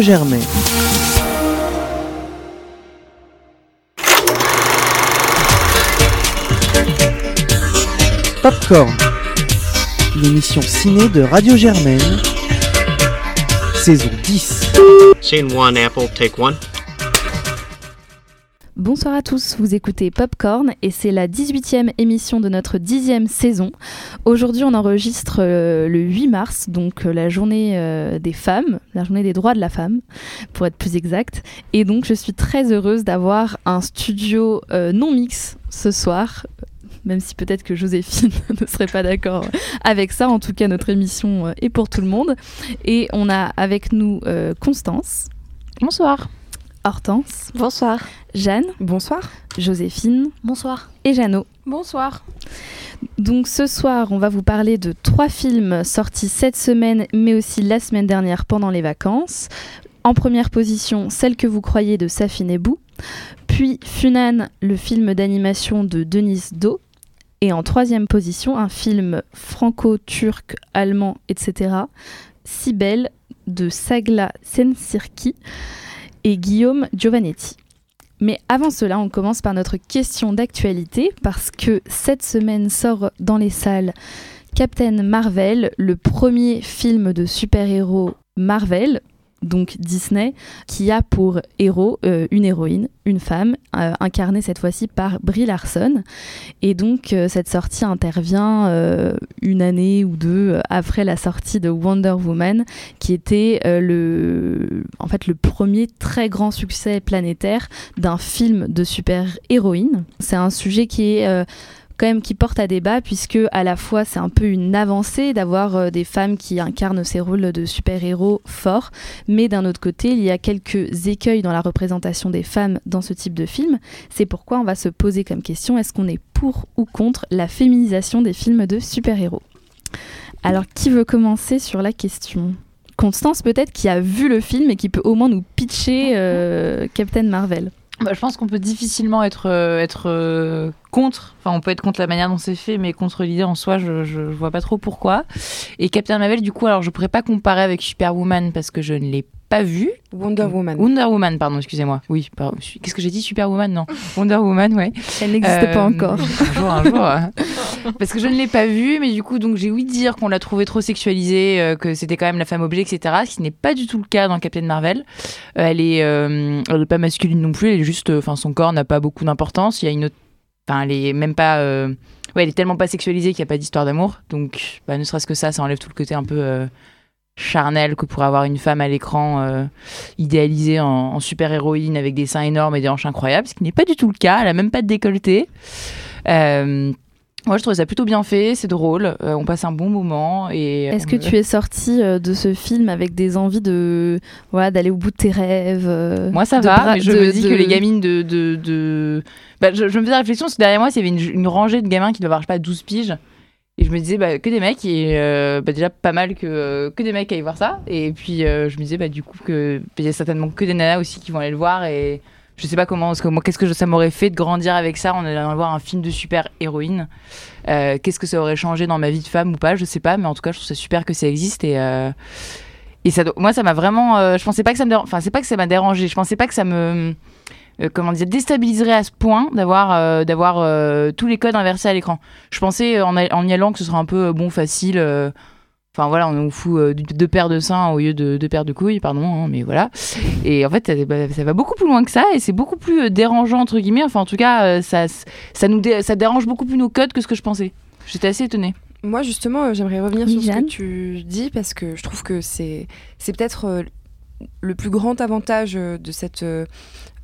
Radio Germaine. Popcorn, l'émission ciné de Radio Germaine, saison 10. Scene one, Apple, take one. Bonsoir à tous, vous écoutez Popcorn et c'est la 18e émission de notre 10e saison. Aujourd'hui on enregistre euh, le 8 mars, donc euh, la journée euh, des femmes, la journée des droits de la femme, pour être plus exact. Et donc je suis très heureuse d'avoir un studio non mix ce soir. Même si peut-être que Joséphine ne serait pas d'accord avec ça, en tout cas notre émission est pour tout le monde. Et on a avec nous Constance. Bonsoir. Hortense. Bonsoir. Jeanne. Bonsoir. Joséphine. Bonsoir. Et Jeannot. Bonsoir. Donc ce soir, on va vous parler de trois films sortis cette semaine, mais aussi la semaine dernière pendant les vacances. En première position, Celle que vous croyez de Safine Bou. Puis Funan, le film d'animation de Denise Do. Et en troisième position, un film franco-turc, allemand, etc. Sibel de Sagla Sensirki et Guillaume Giovanetti. Mais avant cela, on commence par notre question d'actualité parce que cette semaine sort dans les salles Captain Marvel, le premier film de super-héros Marvel, donc Disney, qui a pour héros euh, une héroïne, une femme, euh, incarnée cette fois-ci par Brie Larson. Et donc euh, cette sortie intervient une année ou deux après la sortie de Wonder Woman, qui était le, en fait, le premier très grand succès planétaire d'un film de super-héroïne. C'est un sujet qui est quand même qui porte à débat puisque à la fois c'est un peu une avancée d'avoir euh, des femmes qui incarnent ces rôles de super-héros forts, mais d'un autre côté il y a quelques écueils dans la représentation des femmes dans ce type de film. C'est pourquoi on va se poser comme question est-ce qu'on est pour ou contre la féminisation des films de super-héros? Alors qui veut commencer sur la question? Constance peut-être qui a vu le film et qui peut au moins nous pitcher euh, Captain Marvel. Bah, je pense qu'on peut difficilement être, euh, euh, contre. Enfin, on peut être contre la manière dont c'est fait, mais contre l'idée en soi, je, vois pas trop pourquoi. Et Captain Marvel, du coup, alors je pourrais pas comparer avec Superwoman parce que je ne l'ai pas vu. Wonder Woman. Wonder Woman, pardon, excusez-moi. Oui, qu'est-ce que j'ai dit Superwoman Non. Wonder Woman, ouais. Elle n'existe pas euh, encore. Un jour, un jour. Hein. Parce que je ne l'ai pas vu, mais du coup, donc j'ai ouï dire qu'on l'a trouvé trop sexualisée, euh, que c'était quand même la femme objet, etc. Ce qui n'est pas du tout le cas dans Captain Marvel. Euh, elle est, elle est pas masculine non plus. Elle est juste, enfin, son corps n'a pas beaucoup d'importance. Il y a une autre, enfin, elle est même pas. Ouais, elle est tellement pas sexualisée qu'il n'y a pas d'histoire d'amour. Donc, bah, ne serait-ce que ça, ça enlève tout le côté un peu charnel que pourrait avoir une femme à l'écran euh, idéalisée en, super-héroïne avec des seins énormes et des hanches incroyables, ce qui n'est pas du tout le cas. Elle a même pas de décolleté. Euh, moi, je trouvais ça plutôt bien fait, c'est drôle, euh, on passe un bon moment. Et Est-ce que tu es sortie de ce film avec des envies de voilà d'aller au bout de tes rêves Moi, ça va, mais je me dis que les gamines de... de, Bah, je, me faisais la réflexion, parce que derrière moi, il y avait une, une, rangée de gamins qui doivent avoir, je sais pas, 12 piges. Et je me disais bah, que des mecs, et euh, bah, déjà pas mal que, euh, que des mecs aillent voir ça. Et puis euh, je me disais bah, du coup qu'il y a certainement que des nanas aussi qui vont aller le voir. Et je sais pas comment, qu'est-ce que ça m'aurait fait de grandir avec ça en allant voir un film de super-héroïne? qu'est-ce que ça aurait changé dans ma vie de femme ou pas, je sais pas. Mais en tout cas, je trouve ça super que ça existe. Et. et ça, moi, ça m'a vraiment. je pensais pas que ça. Enfin, c'est pas que ça m'a dérangé. Je pensais pas que ça me comment dire, déstabiliserait à ce point d'avoir euh, d'avoir euh, tous les codes inversés à l'écran. Je pensais en, en, y allant que ce serait un peu bon, facile. Enfin voilà, on nous fout deux paires de seins au lieu de deux paires de couilles, pardon, hein, mais voilà. Et en fait, ça, bah, ça, va beaucoup plus loin que ça et c'est beaucoup plus dérangeant entre guillemets. Enfin, en tout cas, ça, ça nous ça dérange beaucoup plus nos codes que ce que je pensais. J'étais assez étonnée. Moi, justement, j'aimerais revenir sur ce que tu dis parce que je trouve que c'est c'est peut-être le plus grand avantage de cette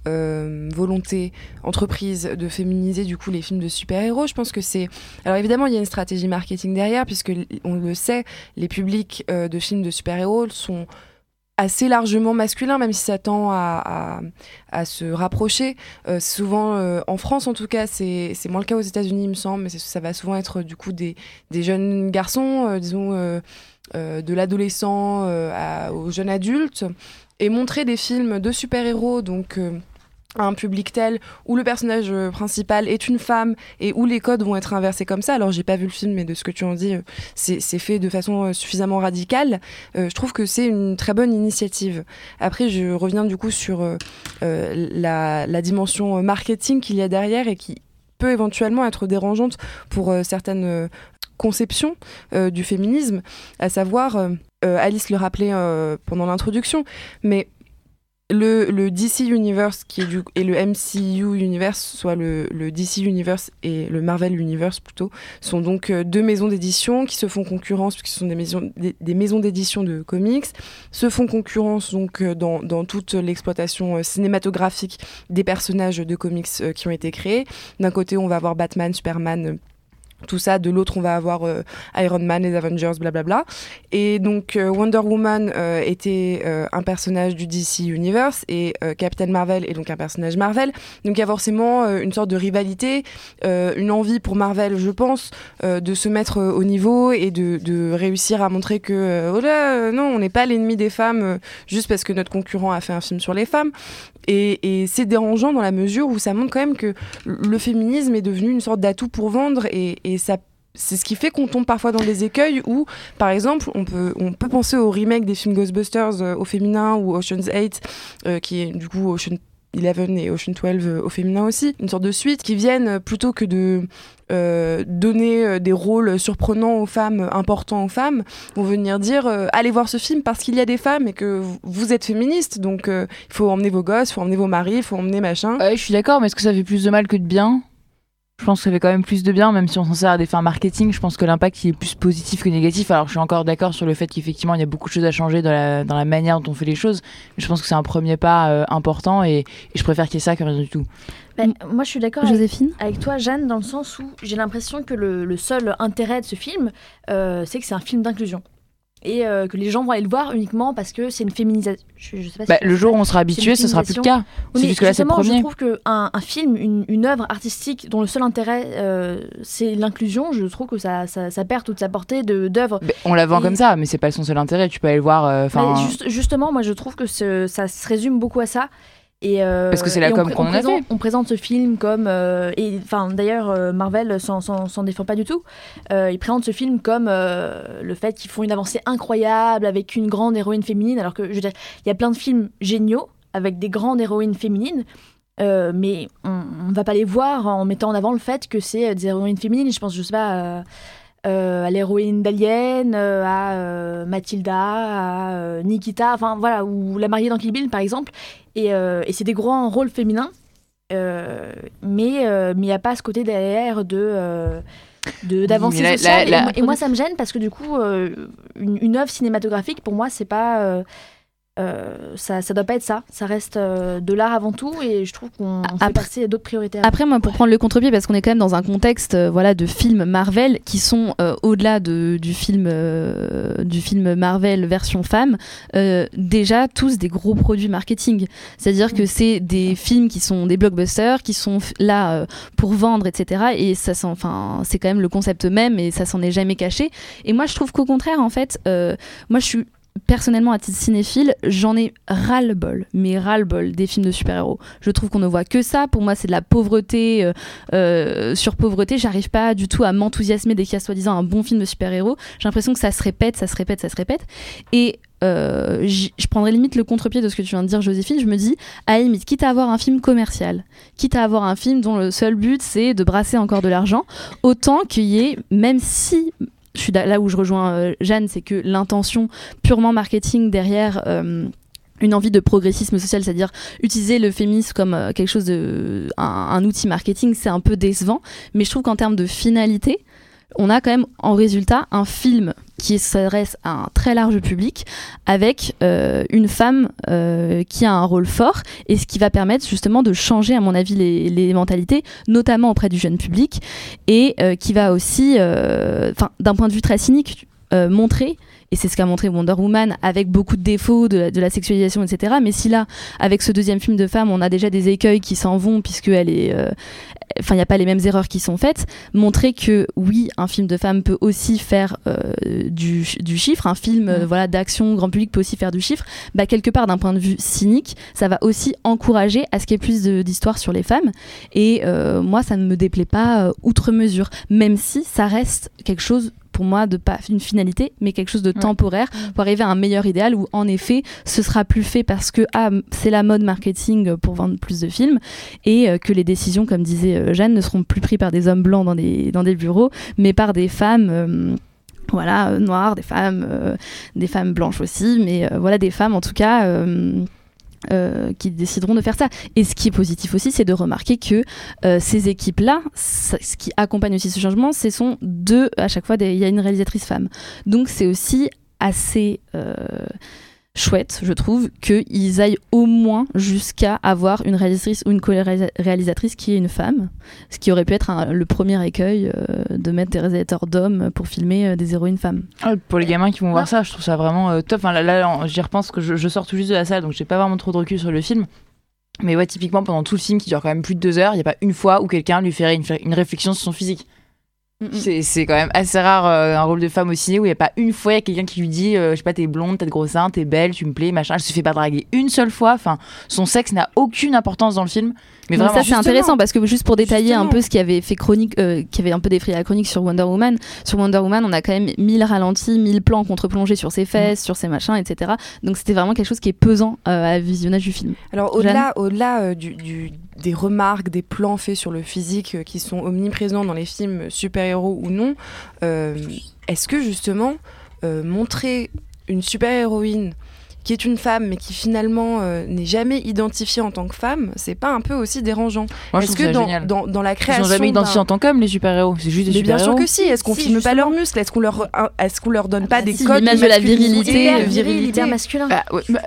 euh, volonté entreprise de féminiser du coup les films de super-héros. Je pense que c'est alors évidemment il y a une stratégie marketing derrière puisque on le sait, les publics euh, de films de super-héros sont assez largement masculins, même si ça tend à, se rapprocher. Euh, souvent, en France en tout cas, c'est moins le cas aux États-Unis, il me semble, mais ça va souvent être du coup des, des jeunes garçons, disons, de l'adolescent aux jeunes adultes, et montrer des films de super-héros, donc un public tel où le personnage euh, principal est une femme et où les codes vont être inversés comme ça. Alors j'ai pas vu le film, mais de ce que tu en dis, euh, c'est fait de façon euh, suffisamment radicale. je trouve que c'est une très bonne initiative. Après, je reviens du coup sur la, la, dimension marketing qu'il y a derrière et qui peut éventuellement être dérangeante pour certaines conceptions du féminisme, à savoir, Alice le rappelait pendant l'introduction, mais le, DC Universe et le MCU Universe, soit le, DC Universe et le Marvel Universe plutôt, sont donc euh, deux maisons d'édition qui se font concurrence, puisque ce sont des maisons, des, d'édition de comics, se font concurrence donc euh, dans, dans toute l'exploitation euh, cinématographique des personnages de comics qui ont été créés. D'un côté, on va avoir Batman, Superman tout ça. De l'autre, on va avoir euh, Iron Man, les Avengers, blablabla. Et donc, euh, Wonder Woman euh, était un personnage du DC Universe et Captain Marvel est donc un personnage Marvel. Donc, il y a forcément une sorte de rivalité, une envie pour Marvel, je pense, de se mettre au niveau et de, réussir à montrer que, oh là, non, on n'est pas l'ennemi des femmes juste parce que notre concurrent a fait un film sur les femmes. Et, c'est dérangeant dans la mesure où ça montre quand même que le féminisme est devenu une sorte d'atout pour vendre et, ça c'est ce qui fait qu'on tombe parfois dans des écueils où, par exemple, on peut, on peut penser au remake des films Ghostbusters euh, au féminin ou Ocean's 8, euh, qui est du coup Ocean 11 et Ocean 12 euh, au féminin aussi, une sorte de suite qui viennent plutôt que de donner des rôles surprenants aux femmes, importants aux femmes, vont venir dire allez voir ce film parce qu'il y a des femmes et que vous êtes féministe, donc il faut emmener vos gosses, il faut emmener vos maris, il faut emmener machin. je suis d'accord, mais est-ce que ça fait plus de mal que de bien? Je pense que ça fait quand même plus de bien, même si on s'en sert à des fins marketing. Je pense que l'impact est plus positif que négatif. Alors je suis encore d'accord sur le fait qu'effectivement il y a beaucoup de choses à changer dans la, dans la manière dont on fait les choses. Mais je pense que c'est un premier pas euh, important et, je préfère qu'il y ait ça que rien du tout. Bah, moi je suis d'accord Joséphine avec, toi Jeanne dans le sens où j'ai l'impression que le, seul intérêt de ce film euh, c'est que c'est un film d'inclusion et euh, que les gens vont aller le voir uniquement parce que c'est une féminisation. Bah, le jour où on sera habitué, ce sera plus le cas. c'est juste que là, c'est le premier. Je trouve qu'un un film, une, une, œuvre artistique dont le seul intérêt euh, c'est l'inclusion, je trouve que ça, ça, perd toute sa portée d'œuvre. On la vend comme ça, mais c'est pas son seul intérêt. Tu peux aller le voir. Euh, justement, moi je trouve que ça se résume beaucoup à ça. Et, euh, Parce que c'est la com qu'on a fait. On présente ce film comme. Euh, et enfin, d'ailleurs, euh, Marvel s'en défend pas du tout. il présente ce film comme le fait qu'ils font une avancée incroyable avec une grande héroïne féminine, alors que je veux dire, il y a plein de films géniaux avec des grandes héroïnes féminines. mais on, ne va pas les voir en mettant en avant le fait que c'est des héroïnes féminines. Je pense, je sais pas, à l'héroïne d'Alien, à Mathilda, à Nikita, enfin voilà, ou la mariée dans Kill Bill par exemple. Euh, et, c'est des grands rôles féminins, euh, mais euh, il n'y a pas ce côté derrière de d'avancer sociale. et, moi, ça me gêne parce que du coup, une, une, œuvre cinématographique, pour moi, c'est pas euh, ça, ça doit pas être ça. Ça reste euh, de l'art avant tout et je trouve qu'on fait passer d'autres priorités. Après, moi, pour prendre le contre-pied, parce qu'on est quand même dans un contexte euh, voilà, de films Marvel qui sont au-delà de, du, film, du film Marvel version femme, déjà tous des gros produits marketing. C'est-à-dire que c'est des films qui sont des blockbusters, qui sont là pour vendre, etc. Et ça, enfin, c'est quand même le concept même et ça s'en est jamais caché. Et moi, je trouve qu'au contraire, en fait, moi, je suis personnellement, à titre cinéphile, j'en ai ras-le-bol, mais ras-le-bol des films de super-héros. Je trouve qu'on ne voit que ça. Pour moi, c'est de la pauvreté euh, euh, sur pauvreté. J'arrive pas du tout à m'enthousiasmer dès qu'il y a soi-disant un bon film de super-héros. J'ai l'impression que ça se répète, ça se répète, ça se répète. Et euh, je prendrais limite le contre-pied de ce que tu viens de dire, Joséphine. Je me dis, à limite, quitte à avoir un film commercial, quitte à avoir un film dont le seul but c'est de brasser encore de l'argent, autant qu'il y ait, même si je suis là où je rejoins euh, Jeanne, c'est que l'intention purement marketing derrière euh, une envie de progressisme social, c'est-à-dire utiliser le féminisme comme euh, quelque chose de un, outil marketing, c'est un peu décevant. Mais je trouve qu'en termes de finalité, on a quand même en résultat un film qui s'adresse à un très large public avec euh, une femme euh, qui a un rôle fort et ce qui va permettre justement de changer à mon avis les, mentalités notamment auprès du jeune public et euh, qui va aussi d'un point de vue très cynique montrer et c'est ce qu'a montré Wonder Woman avec beaucoup de défauts, de, la sexualisation, etc. Mais si là, avec ce deuxième film de femme, on a déjà des écueils qui s'en vont, puisque elle est, euh, enfin, il n'y a pas les mêmes erreurs qui sont faites, montrer que oui, un film de femme peut aussi faire euh, du, chiffre, un film euh, mm. voilà d'action grand public peut aussi faire du chiffre, bah quelque part d'un point de vue cynique, ça va aussi encourager à ce qu'il y ait plus d'histoires sur les femmes. Et moi, ça ne me déplaît pas outre mesure, même si ça reste quelque chose pour moi de pas une finalité, mais quelque chose de temporaire pour arriver à un meilleur idéal où en effet ce sera plus fait parce que ah, c'est la mode marketing pour vendre plus de films et euh, que les décisions, comme disait euh, Jeanne, ne seront plus prises par des hommes blancs dans des, dans des bureaux, mais par des femmes. Euh, voilà, noires, des femmes, des femmes blanches aussi, mais voilà, des femmes en tout cas euh, qui décideront de faire ça. Et ce qui est positif aussi, c'est de remarquer que euh, ces équipes-là, ce qui accompagne aussi ce changement, ce sont deux, à chaque fois, il y a une réalisatrice femme. Donc c'est aussi assez... Euh, chouette, je trouve, qu'ils aillent au moins jusqu'à avoir une réalisatrice ou une co-réalisatrice qui est une femme, ce qui aurait pu être le premier écueil euh, de mettre des réalisateurs d'hommes pour filmer euh, des héroïnes femmes. Ah, pour les gamins qui vont voir ça, je trouve ça vraiment euh, top. Enfin, là, là j'y repense que je, sors tout juste de la salle, donc j'ai pas vraiment trop de recul sur le film. Mais ouais, typiquement, pendant tout le film qui dure quand même plus de deux heures, il n'y a pas une fois où quelqu'un lui ferait une réflexion sur son physique. C'est quand même assez rare euh, un rôle de femme au ciné où il n'y a pas une fois quelqu'un qui lui dit euh, je sais pas t'es blonde t'as de gros seins t'es belle tu me plais machin. Elle se fait pas draguer une seule fois. Enfin son sexe n'a aucune importance dans le film. Mais vraiment, ça c'est intéressant parce que juste pour détailler un peu ce qui avait fait chronique, euh, qui avait un peu défrayé la chronique sur Wonder Woman, sur Wonder Woman on a quand même 1000 ralentis, 1000 plans contre-plongés sur ses fesses, mm. sur ses machins, etc. Donc c'était vraiment quelque chose qui est pesant euh, à visionnage du film. Alors au-delà, au-delà euh, du, des remarques, des plans faits sur le physique qui sont omniprésents dans les films super-héros ou non, est-ce que justement montrer une super-héroïne qui est une femme, mais qui finalement euh, n'est jamais identifiée en tant que femme, c'est pas un peu aussi dérangeant? Est-ce que dans, dans, dans, la création. Ils sont jamais identifiés en tant qu'hommes, les super-héros. C'est juste des super-héros. Bien sûr que si. Est-ce qu'on filme pas leurs muscles Est-ce qu'on leur, est qu'on leur donne ah pas bah des codes de la virilité, virilité masculin bah, bah,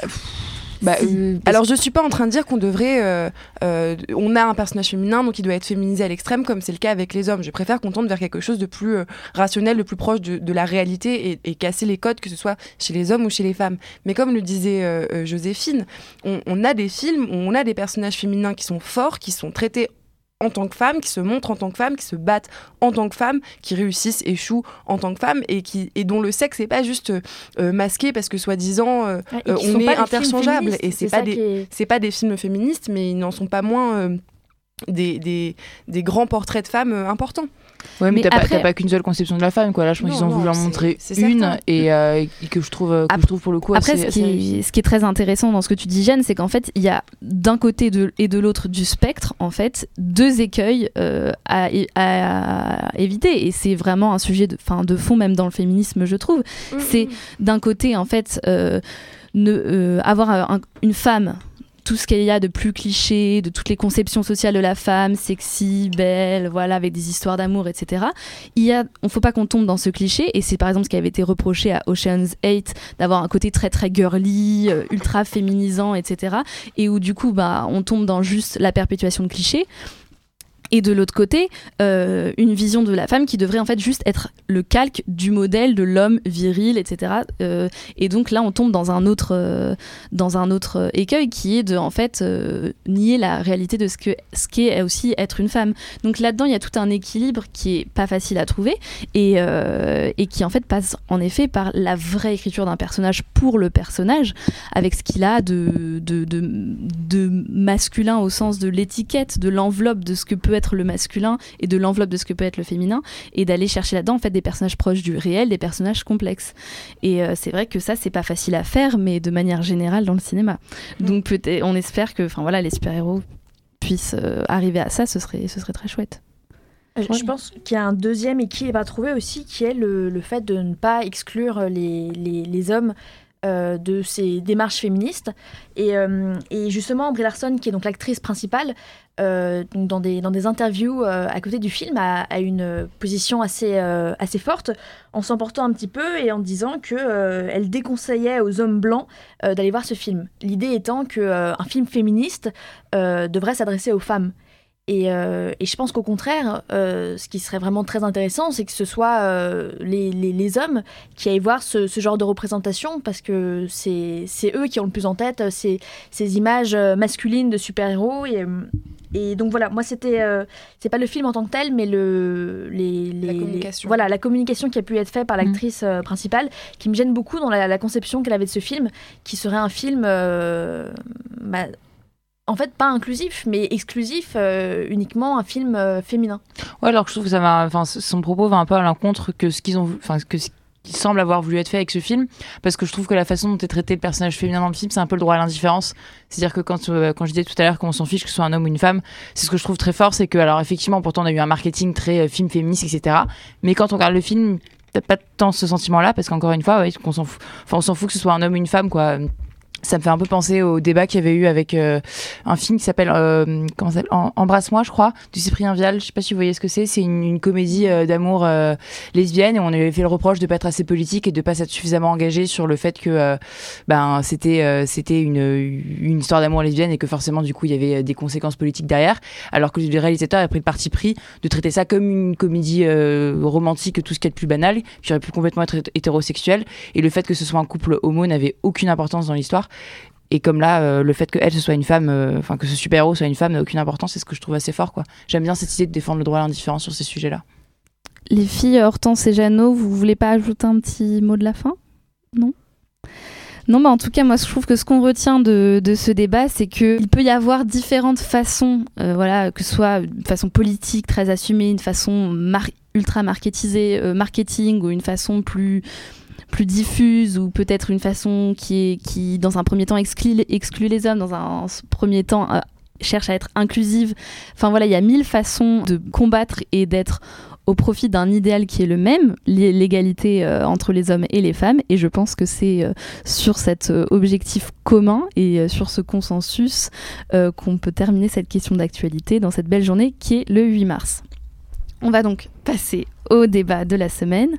bah, euh, alors je suis pas en train de dire qu'on devrait, euh, euh, on a un personnage féminin donc il doit être féminisé à l'extrême comme c'est le cas avec les hommes. Je préfère qu'on tente vers quelque chose de plus rationnel, de plus proche de, la réalité et, casser les codes que ce soit chez les hommes ou chez les femmes. Mais comme le disait Joséphine, on, on, a des films où on a des personnages féminins qui sont forts, qui sont traités en tant que femme, qui se montrent en tant que femme, qui se battent en tant que femme, qui réussissent, échouent en tant que femme et, qui, et dont le sexe n'est pas juste euh, masqué parce que soi-disant euh, euh, on est interchangeable. Et c'est pas, des, pas des films féministes, mais ils n'en sont pas moins des, des, des, grands portraits de femmes importants. Ouais, mais, t'as pas, qu'une seule conception de la femme, quoi. Là, je pense qu'ils ont voulu en montrer une et, euh, que, je trouve, que je trouve pour le coup Après, ce, qui, ce, qui, est très intéressant dans ce que tu dis, Jeanne, c'est qu'en fait, il y a d'un côté de, et de l'autre du spectre, en fait, deux écueils euh, à, à, éviter. Et c'est vraiment un sujet de, fin, de fond, même dans le féminisme, je trouve. Mm, c'est mm. d'un côté, en fait, euh, ne, avoir une femme tout ce qu'il y a de plus cliché, de toutes les conceptions sociales de la femme, sexy, belle, voilà, avec des histoires d'amour, etc. Il y a, on faut pas qu'on tombe dans ce cliché, et c'est par exemple ce qui avait été reproché à Ocean's 8 d'avoir un côté très très girly, euh, ultra féminisant, etc. Et où du coup, bah, on tombe dans juste la perpétuation de clichés et de l'autre côté, euh, une vision de la femme qui devrait en fait juste être le calque du modèle de l'homme viril, etc. Euh, et donc là, on tombe dans un autre, euh, dans un autre écueil qui est de en fait nier la réalité de ce que ce qu'est aussi être une femme. Donc là-dedans, il y a tout un équilibre qui est pas facile à trouver et, qui en fait passe en effet par la vraie écriture d'un personnage pour le personnage, avec ce qu'il a de, de, de, de masculin au sens de l'étiquette, de l'enveloppe de ce que peut être être le masculin et de l'enveloppe de ce que peut être le féminin et d'aller chercher là-dedans en fait des personnages proches du réel, des personnages complexes. Et euh, c'est vrai que ça c'est pas facile à faire, mais de manière générale dans le cinéma. Mm. Donc peut-être, on espère que, enfin voilà, les super-héros puissent euh, arriver à ça, ce serait, ce serait très chouette. Euh, je pense qu'il y a un deuxième équilibre à trouver aussi, qui est le, le fait de ne pas exclure les, les, les hommes de ces démarches féministes. Et, et, justement, Brie Larson, qui est donc l'actrice principale, euh, dans, des, dans des interviews euh, à côté du film, a, une position assez, euh, assez forte, en s'emportant un petit peu et en disant qu'elle elle déconseillait aux hommes blancs d'aller voir ce film. L'idée étant qu'un film féministe devrait s'adresser aux femmes. Et, et, je pense qu'au contraire, ce qui serait vraiment très intéressant, c'est que ce soit les, les, les, hommes qui aillent voir ce, ce genre de représentation, parce que c'est eux qui ont le plus en tête ces, ces images masculines de super-héros. Et, et donc voilà, moi c'était, euh, c'est pas le film en tant que tel, mais le, les, la communication. voilà, la communication qui a pu être faite par mm. l'actrice euh, principale, qui me gêne beaucoup dans la, conception qu'elle avait de ce film, qui serait un film, euh, bah, en fait pas inclusif, mais exclusif, uniquement un film féminin. Ouais, alors que je trouve que son propos va un peu à l'encontre que ce qu'ils ont, semble avoir voulu être fait avec ce film, parce que je trouve que la façon dont est traité le personnage féminin dans le film, c'est un peu le droit à l'indifférence. C'est-à-dire que quand, euh, quand je disais tout à l'heure qu'on s'en fiche que ce soit un homme ou une femme, c'est ce que je trouve très fort, c'est que, alors effectivement, pourtant on a eu un marketing très euh, film féministe, etc. Mais quand on regarde le film, t'as pas tant ce sentiment-là, parce qu'encore une fois, on s'en fout, on s'en fout que ce soit un homme ou une femme, quoi ça me fait un peu penser au débat qu'il y avait eu avec euh, un film qui s'appelle euh, Embrasse-moi je crois du Cyprien Vial. Je sais pas si vous voyez ce que c'est. C'est une, comédie euh, d'amour lesbienne et on avait fait le reproche de pas être assez politique et de pas s'être suffisamment engagé sur le fait que ben c'était c'était une, une histoire d'amour lesbienne et que forcément du coup il y avait des conséquences politiques derrière. Alors que le réalisateur a pris le parti pris de traiter ça comme une comédie romantique tout ce qui est de plus banal qui aurait pu complètement être hétérosexuel. Et le fait que ce soit un couple homo n'avait aucune importance dans l'histoire et comme là, euh, le fait qu'elle ce soit une femme, euh, enfin que ce super-héros soit une femme n'a aucune importance, c'est ce que je trouve assez fort. quoi. J'aime bien cette idée de défendre le droit à l'indifférence sur ces sujets-là. Les filles Hortense et Jeannot, vous voulez pas ajouter un petit mot de la fin? Non? Non, bah en tout cas, moi, je trouve que ce qu'on retient de, de, ce débat, c'est qu'il peut y avoir différentes façons, euh, voilà, que ce soit une façon politique très assumée, une façon ultra marketisée, marketing, ou une façon plus plus diffuse ou peut-être une façon qui, est, qui dans un premier temps, exclut, exclut les hommes, dans un premier temps, euh, cherche à être inclusive. Enfin voilà, il y a mille façons de combattre et d'être au profit d'un idéal qui est le même, l'égalité euh, entre les hommes et les femmes. Et je pense que c'est euh, sur cet objectif commun et sur ce consensus qu'on peut terminer cette question d'actualité dans cette belle journée qui est le 8 mars. On va donc passer au débat de la semaine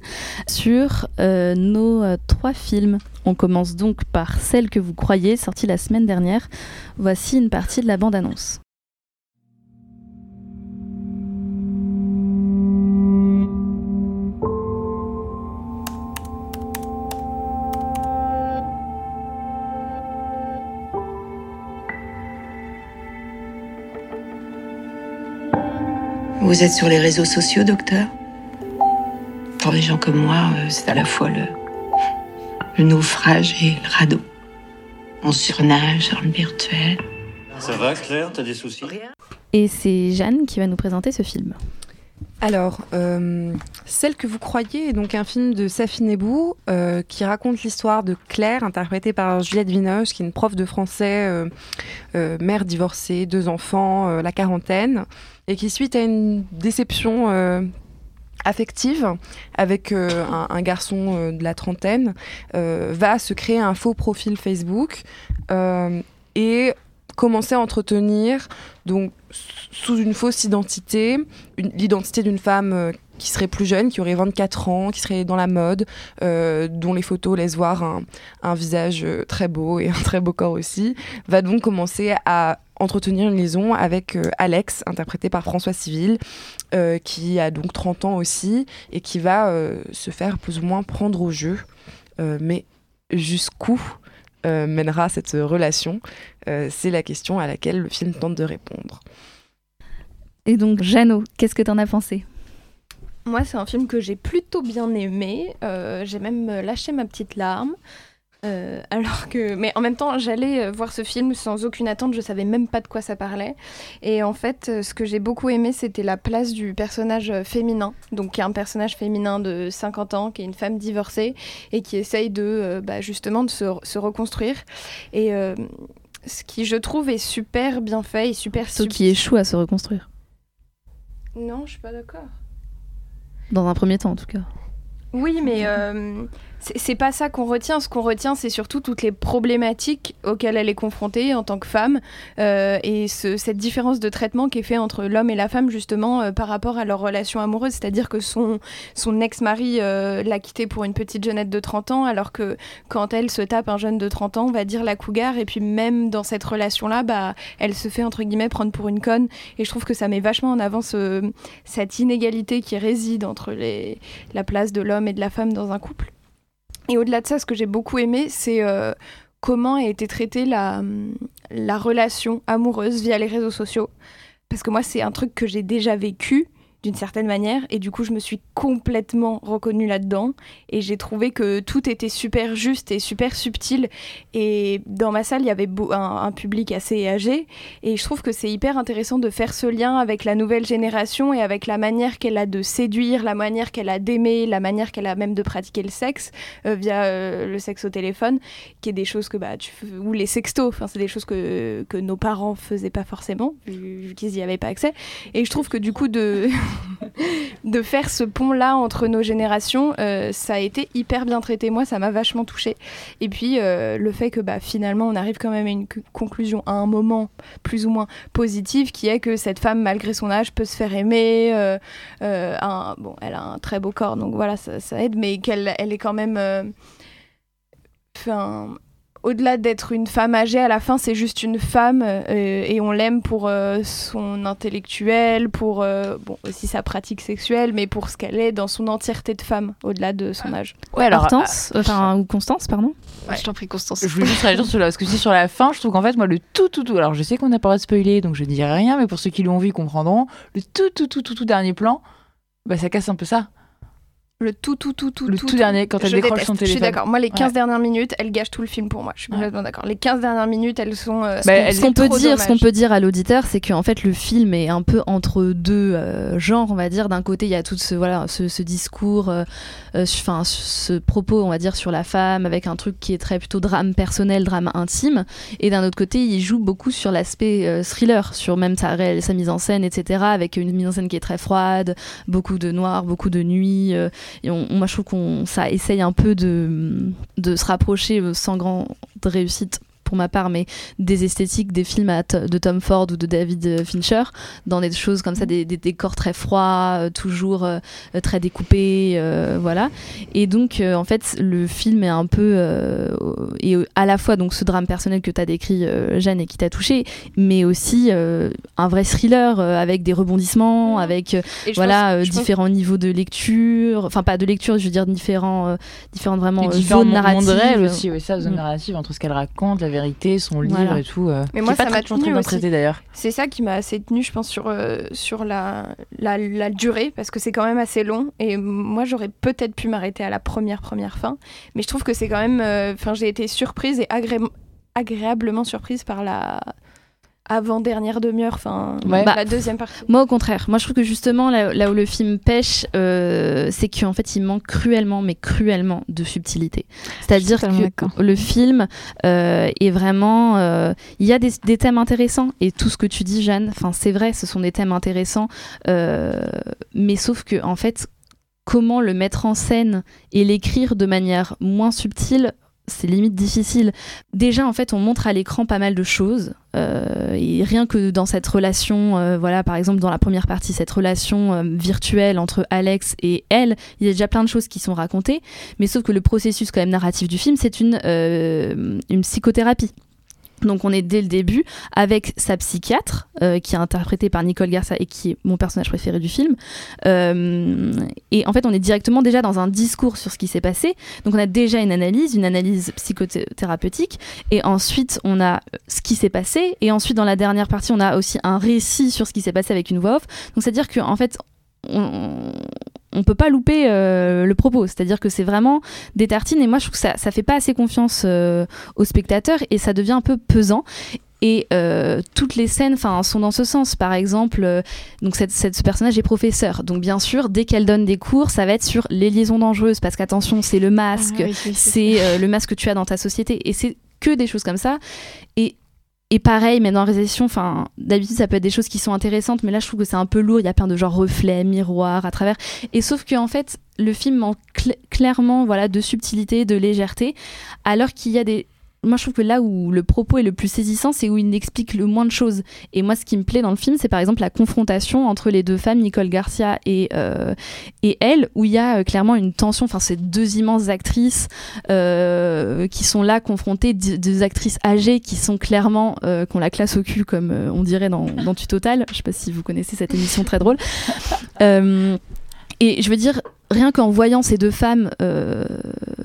sur euh, nos euh, trois films. On commence donc par celle que vous croyez, sortie la semaine dernière. Voici une partie de la bande-annonce. Vous êtes sur les réseaux sociaux, docteur? Pour des gens comme moi, euh, c'est à la fois le, le naufrage et le radeau. On surnage dans le virtuel. Ça va, Claire? T'as des soucis? Et c'est Jeanne qui va nous présenter ce film. Alors, euh, Celle que vous croyez est donc un film de Safi Nebou euh, qui raconte l'histoire de Claire, interprétée par Juliette Vinoche, qui est une prof de français, euh, mère divorcée, deux enfants, la quarantaine, et qui, suite à une déception affective avec un, un, garçon de la trentaine, va se créer un faux profil Facebook et commencer à entretenir donc sous une fausse identité, l'identité d'une femme euh, qui serait plus jeune, qui aurait 24 ans, qui serait dans la mode, euh, dont les photos laissent voir un, un, visage euh, très beau et un très beau corps aussi, va donc commencer à entretenir une liaison avec Alex, interprété par François Civil, qui a donc 30 ans aussi, et qui va se faire plus ou moins prendre au jeu. mais jusqu'où euh, mènera cette relation euh, C'est la question à laquelle le film tente de répondre. Et donc, Jeannot, qu'est-ce que tu en as pensé? Moi, c'est un film que j'ai plutôt bien aimé. Euh, j'ai même lâché ma petite larme. Euh, alors que, mais en même temps, j'allais euh, voir ce film sans aucune attente, je savais même pas de quoi ça parlait. Et en fait, euh, ce que j'ai beaucoup aimé, c'était la place du personnage féminin, donc qui est un personnage féminin de 50 ans, qui est une femme divorcée et qui essaye de, bah, justement, de se, reconstruire. Et ce qui, je trouve, est super bien fait et super. Ce qui échoue à se reconstruire. Non, je suis pas d'accord. Dans un premier temps, en tout cas. Oui, mais c'est pas ça qu'on retient. Ce qu'on retient, c'est surtout toutes les problématiques auxquelles elle est confrontée en tant que femme euh, et cette différence de traitement qui est fait entre l'homme et la femme justement euh, par rapport à leur relation amoureuse. C'est-à-dire que son, son ex-mari euh, l'a quittée pour une petite jeunette de 30 ans alors que quand elle se tape un jeune de 30 ans, on va dire la cougar et puis même dans cette relation-là, bah, elle se fait entre guillemets prendre pour une conne et je trouve que ça met vachement en avant cette inégalité qui réside entre la place de l'homme et de la femme dans un couple. Et au-delà de ça, ce que j'ai beaucoup aimé, c'est euh, comment a été traitée la, la relation amoureuse via les réseaux sociaux. Parce que moi, c'est un truc que j'ai déjà vécu d'une certaine manière. Et du coup, je me suis complètement reconnue là-dedans. Et j'ai trouvé que tout était super juste et super subtil. Et dans ma salle, il y avait un, public assez âgé. Et je trouve que c'est hyper intéressant de faire ce lien avec la nouvelle génération et avec la manière qu'elle a de séduire, la manière qu'elle a d'aimer, la manière qu'elle a même de pratiquer le sexe euh, via euh, le sexe au téléphone, qui est des choses que bah, tu ou les sextos, enfin, c'est des choses que, que nos parents faisaient pas forcément, qu'ils n'y avaient pas accès. Et je trouve que du coup, de. de faire ce pont-là entre nos générations, euh, ça a été hyper bien traité. Moi, ça m'a vachement touchée. Et puis, euh, le fait que bah, finalement, on arrive quand même à une conclusion à un moment plus ou moins positive, qui est que cette femme, malgré son âge, peut se faire aimer. Euh, bon, elle a un très beau corps, donc voilà, ça, aide, mais qu'elle elle est quand même... au-delà d'être une femme âgée, à la fin, c'est juste une femme euh, et on l'aime pour euh, son intellectuel, pour euh, bon, aussi sa pratique sexuelle, mais pour ce qu'elle est dans son entièreté de femme, au-delà de son âge. Ouais, alors. Hortense, enfin, ou Constance, pardon Je t'en prie, Constance. Je voulais juste réagir sur là, parce que si sur la fin, je trouve qu'en fait, moi, le tout, tout, tout. Alors, je sais qu'on n'a pas le droit de spoiler, donc je dirai rien, mais pour ceux qui l'ont vu, ils comprendront. Le tout, tout, tout, tout, tout dernier plan, bah, ça casse un peu ça le tout, tout, tout, tout, le tout, dernier quand elle décroche son téléphone. Je suis d'accord. Moi, les 15 dernières minutes, elles gâchent tout le film pour moi. Je suis complètement d'accord. Les 15 dernières minutes, elles sont. Euh, bah, ce qu'on peut dire, ce qu'on peut dire à l'auditeur, c'est qu'en fait, le film est un peu entre deux euh, genres, on va dire. D'un côté, il y a tout ce voilà, ce, discours, euh, enfin, ce propos, on va dire, sur la femme, avec un truc qui est très plutôt drame personnel, drame intime. Et d'un autre côté, il joue beaucoup sur l'aspect thriller, sur même sa, sa mise en scène, etc., avec une mise en scène qui est très froide, beaucoup de noir, beaucoup de nuit. Et moi, je trouve qu'on ça essaye un peu de, de se rapprocher euh, sans grande réussite pour ma part, mais des esthétiques des films de Tom Ford ou de David euh, Fincher, dans des choses comme ça, des, décors très froids, euh, toujours euh, très découpés, voilà. Et donc, en fait, le film est un peu, et à la fois donc ce drame personnel que tu as décrit, Jeanne, et qui t'a touché, mais aussi un vrai thriller avec des rebondissements, avec voilà différents niveaux de lecture, enfin pas de lecture, je veux dire différents, différentes vraiment zones narratives. aussi, oui, ça, zones narratives entre ce qu'elle raconte, la vérité son livre et tout. Euh, mais moi, ça m'a aussi. d'ailleurs. C'est ça qui m'a assez tenu, je pense, sur, euh, sur la, la, durée, parce que c'est quand même assez long. Et moi, j'aurais peut-être pu m'arrêter à la première, première fin. Mais je trouve que c'est quand même. Euh, enfin, j'ai été surprise et agréablement surprise par la avant-dernière demi-heure, enfin bah, la deuxième partie. Moi au contraire, moi je trouve que justement là, où le film pêche, euh, c'est qu'en fait il manque cruellement, mais cruellement de subtilité. C'est-à-dire que le film euh, est vraiment, euh, il y a des, des, thèmes intéressants. Et tout ce que tu dis Jeanne, enfin c'est vrai, ce sont des thèmes intéressants, mais sauf que en fait comment le mettre en scène et l'écrire de manière moins subtile c'est limite difficile. Déjà, en fait, on montre à l'écran pas mal de choses. Euh, et rien que dans cette relation, euh, voilà, par exemple, dans la première partie, cette relation euh, virtuelle entre Alex et elle, il y a déjà plein de choses qui sont racontées. Mais sauf que le processus, quand même, narratif du film, c'est une, une psychothérapie. Donc on est dès le début avec sa psychiatre euh, qui est interprétée par Nicole Garça et qui est mon personnage préféré du film. Euh, et en fait on est directement déjà dans un discours sur ce qui s'est passé. Donc on a déjà une analyse, une analyse psychothérapeutique. Et ensuite on a ce qui s'est passé. Et ensuite dans la dernière partie on a aussi un récit sur ce qui s'est passé avec une voix off. Donc c'est à dire qu'en fait on, on peut pas louper euh, le propos. C'est-à-dire que c'est vraiment des tartines et moi je trouve que ça, ça fait pas assez confiance euh, aux spectateurs et ça devient un peu pesant. Et euh, toutes les scènes sont dans ce sens. Par exemple, donc cette, ce personnage est professeur. Donc bien sûr, dès qu'elle donne des cours, ça va être sur les liaisons dangereuses. Parce qu'attention, c'est le masque. Ah c'est le masque que tu as dans ta société. Et c'est que des choses comme ça. Et et pareil, mais dans la réalisation, enfin, d'habitude, ça peut être des choses qui sont intéressantes, mais là, je trouve que c'est un peu lourd. Il y a plein de genre reflets, miroirs à travers. Et sauf que, en fait, le film manque clairement, voilà, de subtilité, de légèreté, alors qu'il y a des moi je trouve que là où le propos est le plus saisissant, c'est où il n'explique le moins de choses. Et moi ce qui me plaît dans le film, c'est par exemple la confrontation entre les deux femmes, Nicole Garcia et, euh, et elle, où il y a euh, clairement une tension, enfin ces deux immenses actrices euh, qui sont là confrontées, deux actrices âgées qui sont clairement, qu'on la classe au cul comme on dirait dans, dans Tu Total, je sais pas si vous connaissez cette émission très drôle. et je veux dire, rien qu'en voyant ces deux femmes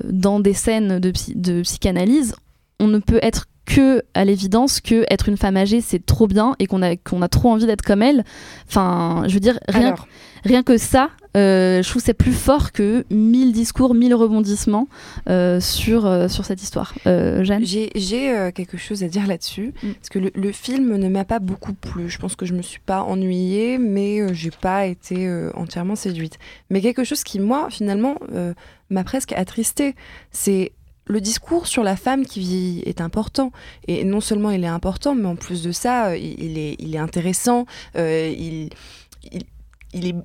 dans des scènes de, de psychanalyse, on ne peut être que à l'évidence que être une femme âgée c'est trop bien et qu'on a qu'on a trop envie d'être comme elle. Enfin je veux dire rien rien que ça euh, je trouve c'est plus fort que mille discours mille rebondissements euh, sur euh, sur cette histoire. Jeanne? J'ai quelque chose à dire là-dessus. Mm. parce que le, film ne m'a pas beaucoup plu. Je pense que je me suis pas ennuyée mais j'ai pas été entièrement séduite. Mais quelque chose qui moi finalement m'a presque attristée c'est le discours sur la femme qui vit est important. Et non seulement il est important, mais en plus de ça, euh, il, est, intéressant, euh, il, il, est,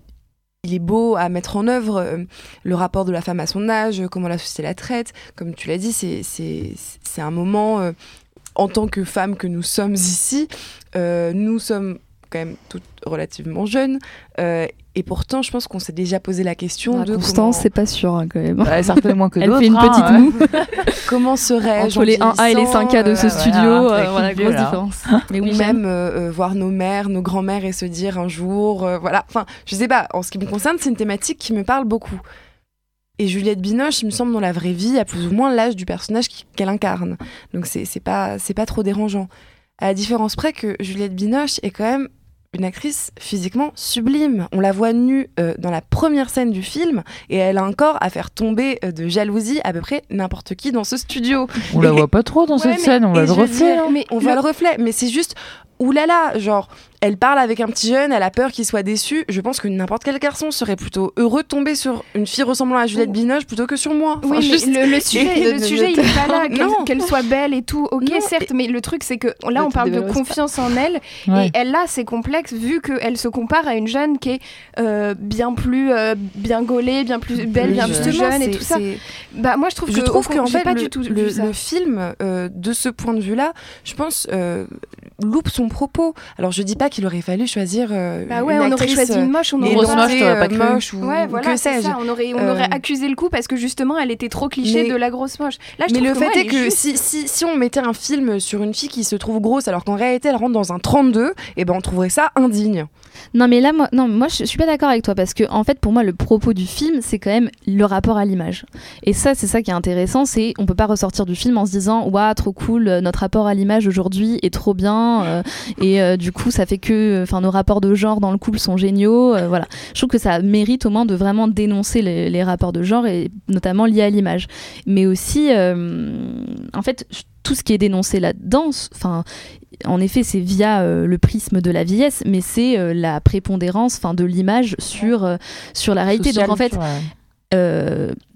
il est beau à mettre en œuvre euh, le rapport de la femme à son âge, comment la société la traite. Comme tu l'as dit, c'est un moment, en tant que femme que nous sommes ici, nous sommes quand même toutes relativement jeunes. Euh, et pourtant, je pense qu'on s'est déjà posé la question bah, de Constance, c'est pas sûr hein, quand même. Bah, certainement moins que Elle fait une petite hein, moue. comment serait-je entre les 1A et les 5A de ce studio euh, Voilà, grosse différence. Mais oui, même euh, voir nos mères, nos grands-mères et se dire un jour, voilà. Enfin, je sais pas. En ce qui me concerne, c'est une thématique qui me parle beaucoup. Et Juliette Binoche, il me semble, dans la vraie vie, a plus ou moins l'âge du personnage qu'elle incarne. Donc c'est pas, pas trop dérangeant. À la différence près que Juliette Binoche est quand même une actrice physiquement sublime. On la voit nue euh, dans la première scène du film et elle a encore à faire tomber euh, de jalousie à peu près n'importe qui dans ce studio. On la voit pas trop dans cette scène, on voit le reflet. Hein. Mais on voit le reflet, mais c'est juste oulala, genre elle parle avec un petit jeune, elle a peur qu'il soit déçu. Je pense que n'importe quel garçon serait plutôt heureux de tomber sur une fille ressemblant à Juliette Binoche plutôt que sur moi. oui, mais le, sujet, le sujet il est pas là, qu'elle soit belle et tout. Ok, certes, mais le truc c'est que là on parle de confiance en elle et elle là c'est complexe vu qu'elle se compare à une jeune qui est euh, bien plus euh, bien gaulée, bien plus belle, bien plus jeune et tout ça. Bah moi je trouve je que trouve qu'en fait pas le, du tout le, film euh, de ce point de vue là, je pense loupe son propos. Alors je dis pas qu'il aurait fallu choisir euh, bah ouais, on aurait choisi une moche, on aurait pas moche ou, ouais, voilà, que sais-je. On aurait, on aurait euh, accusé le coup parce que justement elle était trop cliché de la grosse moche. Là, je mais le fait est que si, si, si, on mettait un film sur une fille qui se trouve grosse alors qu'en réalité elle rentre dans un 32, et eh ben on trouverait ça indigne. Non mais là moi, non, moi je, suis pas d'accord avec toi parce que en fait pour moi le propos du film c'est quand même le rapport à l'image. Et ça c'est ça qui est intéressant, c'est on peut pas ressortir du film en se disant waouh trop cool notre rapport à l'image aujourd'hui est trop bien euh, et du coup ça fait que enfin nos rapports de genre dans le couple sont géniaux. Euh, voilà, je trouve que ça mérite au moins de vraiment dénoncer les, rapports de genre et notamment liés à l'image. Mais aussi, euh, en fait, tout ce qui est dénoncé là-dedans, enfin, en effet, c'est via euh, le prisme de la vieillesse, mais c'est la prépondérance, enfin, de l'image sur sur la réalité. Donc en fait,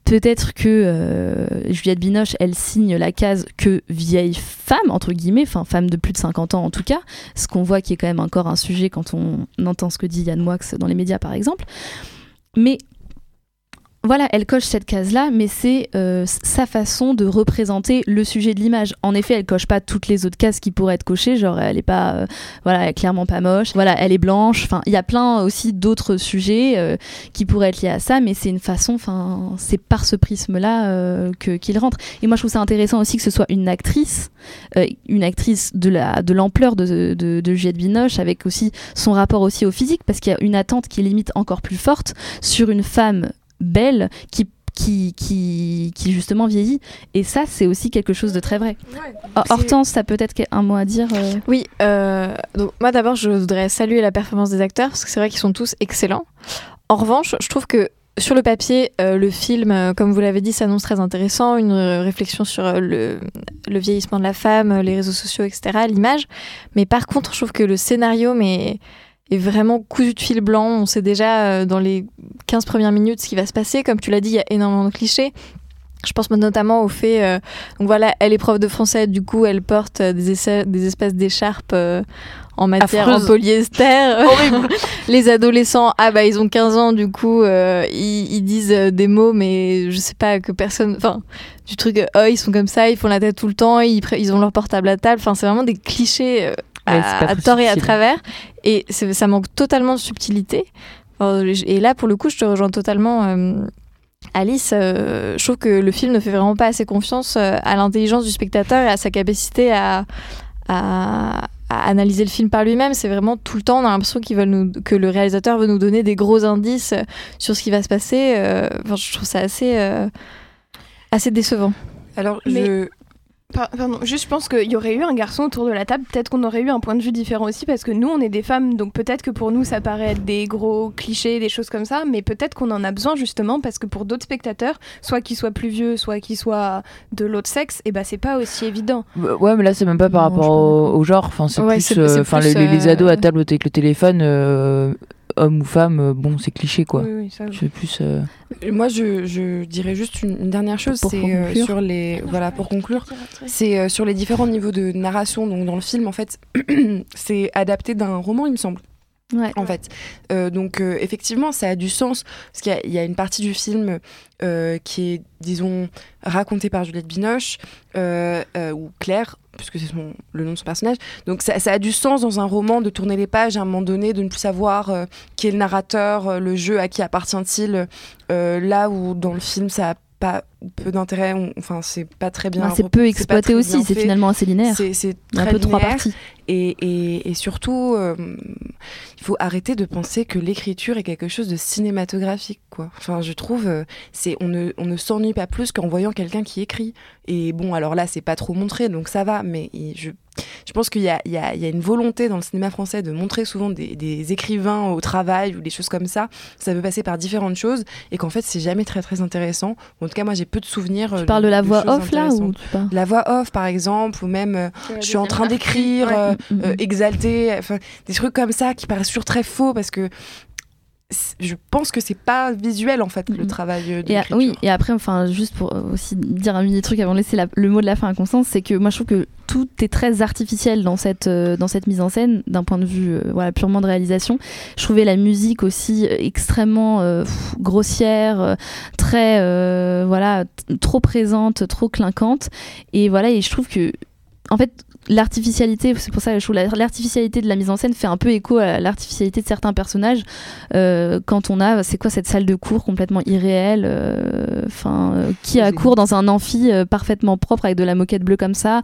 peut-être que euh, Juliette Binoche, elle signe la case que vieille femme, entre guillemets, enfin femme de plus de 50 ans en tout cas, ce qu'on voit qui est quand même encore un sujet quand on entend ce que dit Yann Moix dans les médias par exemple. Mais voilà, elle coche cette case-là, mais c'est euh, sa façon de représenter le sujet de l'image. En effet, elle coche pas toutes les autres cases qui pourraient être cochées, genre elle est pas, euh, voilà, elle est clairement pas moche, voilà, elle est blanche. Enfin, il y a plein aussi d'autres sujets euh, qui pourraient être liés à ça, mais c'est une façon, enfin, c'est par ce prisme-là que qu'il rentre. Et moi, je trouve ça intéressant aussi que ce soit une actrice, une actrice de la de l'ampleur de, de, de Juliette Binoche, avec aussi son rapport aussi au physique, parce qu'il y a une attente qui limite encore plus forte sur une femme belle qui qui, qui, qui, justement vieillit. Et ça, c'est aussi quelque chose de très vrai. Hortense, ça peut-être un mot à dire euh? Oui, euh, donc moi d'abord, je voudrais saluer la performance des acteurs, parce que c'est vrai qu'ils sont tous excellents. En revanche, je trouve que sur le papier, euh, le film, comme vous l'avez dit, s'annonce très intéressant, une réflexion sur le, le, vieillissement de la femme, les réseaux sociaux, etc., l'image. Mais par contre, je trouve que le scénario, mais est vraiment cousu de fil blanc. On sait déjà euh, dans les 15 premières minutes ce qui va se passer. Comme tu l'as dit, il y a énormément de clichés. Je pense notamment au fait, donc voilà, elle est prof de français, du coup elle porte des, des espèces d'écharpes en matière en polyester. les adolescents, ah bah ils ont 15 ans, du coup ils, disent des mots, mais je sais pas que personne, enfin du truc, oh ils sont comme ça, ils font la tête tout le temps, ils, ils ont leur portable à table, enfin c'est vraiment des clichés à, tort et à travers. Et ça manque totalement de subtilité. Et là, pour le coup, je te rejoins totalement. Euh, Alice, euh, je trouve que le film ne fait vraiment pas assez confiance euh, à l'intelligence du spectateur et à sa capacité à, à, analyser le film par lui-même. C'est vraiment tout le temps, on a l'impression nous, que le réalisateur veut nous donner des gros indices sur ce qui va se passer. je trouve ça assez, assez décevant. Alors, je, Pardon, juste je pense qu'il y aurait eu un garçon autour de la table, peut-être qu'on aurait eu un point de vue différent aussi, parce que nous on est des femmes, donc peut-être que pour nous ça paraît être des gros clichés, des choses comme ça, mais peut-être qu'on en a besoin justement parce que pour d'autres spectateurs, soit qu'ils soient plus vieux, soit qu'ils soient de l'autre sexe, et eh ben c'est pas aussi évident. Bah, ouais, mais là c'est même pas par rapport au, genre, enfin c'est plus, euh, enfin les, les, ados à euh, table avec le téléphone. Euh, homme ou femme, euh, bon, c'est cliché quoi. Oui, oui, plus. Euh, Moi, je, je, dirais juste une, dernière chose, c'est euh, sur les, voilà, pour conclure, c'est sur les différents niveaux de narration. Donc dans le film, en fait, c'est adapté d'un roman, il me semble. En fait, donc effectivement, ça a du sens parce qu'il y, a une partie du film qui est, disons, racontée par Juliette Binoche ou Claire puisque c'est le nom de son personnage. Donc ça, a du sens dans un roman de tourner les pages à un moment donné, de ne plus savoir euh, qui est le narrateur, euh, le jeu à qui appartient-il, euh, là où dans le film ça a pas peu d'intérêt, enfin c'est pas très bien. c'est peu exploité aussi, c'est finalement assez linéaire. C'est un peu trois parties. Et, et, et surtout, euh, il faut arrêter de penser que l'écriture est quelque chose de cinématographique, quoi. Enfin, je trouve, euh, c'est on ne, on ne s'ennuie pas plus qu'en voyant quelqu'un qui écrit. Et bon, alors là, c'est pas trop montré, donc ça va. Mais je, je pense qu'il y, y, y a, une volonté dans le cinéma français de montrer souvent des, des, écrivains au travail ou des choses comme ça. Ça peut passer par différentes choses et qu'en fait, c'est jamais très très intéressant. En tout cas, moi, j'ai peu de souvenirs. Tu parles de la voix off là ou. La voix off, par exemple, ou même euh, je suis en train d'écrire, euh, mm, mm. exalté, enfin des trucs comme ça qui paraissent toujours très faux parce que je pense que c'est pas visuel en fait le travail euh, de et oui et après enfin juste pour euh, aussi dire un mini truc avant de laisser le mot de la fin à Constance c'est que moi je trouve que tout est très artificiel dans cette euh, dans cette mise en scène d'un point de vue voilà purement de réalisation. Je trouvais la musique aussi extrêmement grossière très voilà trop présente trop clinquante. Et voilà et je trouve que en fait l'artificialité, c'est pour ça que je trouve l'artificialité de la mise en scène fait un peu écho à l'artificialité de certains personnages. Euh, quand on a, c'est quoi cette salle de cours complètement irréelle, euh, enfin, euh, qui a cours dans un amphi parfaitement propre avec de la moquette bleue comme ça,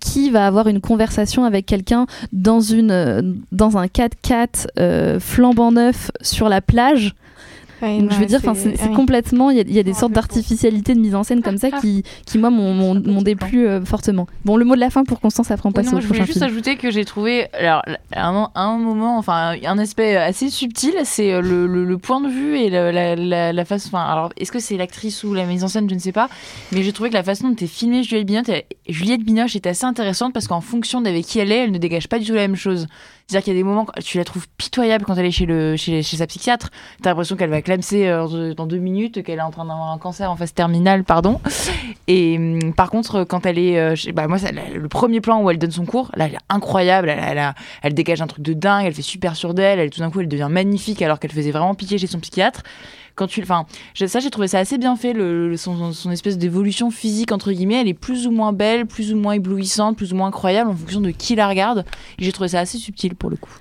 qui va avoir une conversation avec quelqu'un dans une, dans un 4x4 flambant neuf sur la plage je veux dire, c'est complètement. Il y, a des sortes d'artificialité de mise en scène comme ça qui, qui moi, m'ont déplu euh, fortement. Bon, le mot de la fin pour Constance, après on passe au prochain film. Je voulais juste ajouter que j'ai trouvé, alors, à un, moment, enfin, un aspect assez subtil, c'est euh, le, le, point de vue et la, la, la façon. Enfin, alors, est-ce que c'est l'actrice ou la mise en scène, je ne sais pas, mais j'ai trouvé que la façon dont était filmée Juliette Binoche, Juliette Binoche était assez intéressante parce qu'en fonction d'avec qui elle est, elle ne dégage pas du tout la même chose. C'est-à-dire qu'il y a des moments, tu la trouves pitoyable quand elle est chez, le, chez, chez sa psychiatre. T'as l'impression qu'elle va clamser euh, dans deux minutes, qu'elle est en train d'avoir un cancer en phase terminale, pardon. Et hum, par contre, quand elle est. Euh, bah, moi, le premier plan où elle donne son cours, là, elle est incroyable. Elle, elle, dégage un truc de dingue, elle fait super sur d'elle. Elle, tout d'un coup, elle devient magnifique alors qu'elle faisait vraiment pitié chez son psychiatre quand tu enfin ça j'ai trouvé ça assez bien fait le, son, son, espèce d'évolution physique entre guillemets elle est plus ou moins belle plus ou moins éblouissante plus ou moins incroyable en fonction de qui la regarde j'ai trouvé ça assez subtil pour le coup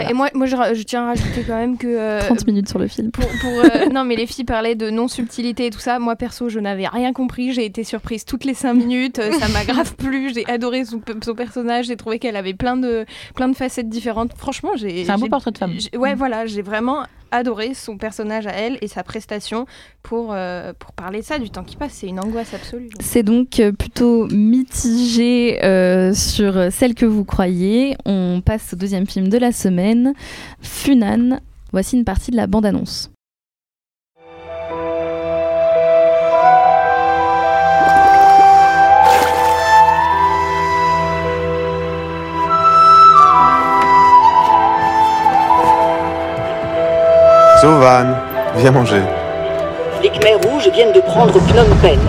et moi, moi je, tiens à rajouter quand même que. 30 euh, minutes sur le film. Pour, euh, non, mais les filles parlaient de non-subtilité et tout ça. Moi, perso, je n'avais rien compris. J'ai été surprise toutes les 5 minutes. Euh, ça m'a grave plu. J'ai adoré son, son personnage. J'ai trouvé qu'elle avait plein de, plein de facettes différentes. Franchement, j'ai. C'est un beau portrait de femme. Ouais, voilà. J'ai vraiment adoré son personnage à elle et sa prestation pour, euh, pour parler de ça, du temps qui passe. C'est une angoisse absolue. C'est donc euh, plutôt mitigé euh, sur celle que vous croyez. On passe au deuxième film de la semaine, Funan. Voici une partie de la bande-annonce. Sovan, viens manger. Les Khmers rouges viennent de prendre Phnom Penh.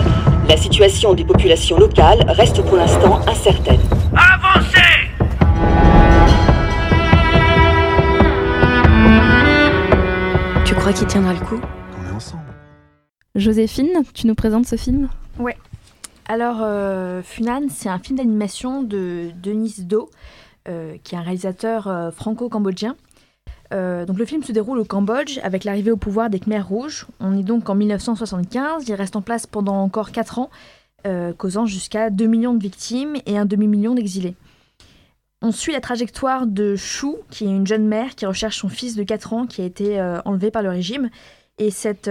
La situation des populations locales reste pour l'instant incertaine. Avancez Tu crois qu'il tiendra le coup? On est ensemble. Joséphine, tu nous présentes ce film? Ouais. Alors, euh, Funan, c'est un film d'animation de Denis Do, euh, qui est un réalisateur euh, franco-cambodgien. Euh, donc le film se déroule au Cambodge avec l'arrivée au pouvoir des Khmers rouges. On est donc en 1975, il reste en place pendant encore 4 ans, euh, causant jusqu'à 2 millions de victimes et un demi-million d'exilés. On suit la trajectoire de Chou, qui est une jeune mère qui recherche son fils de 4 ans qui a été euh, enlevé par le régime. Et cette,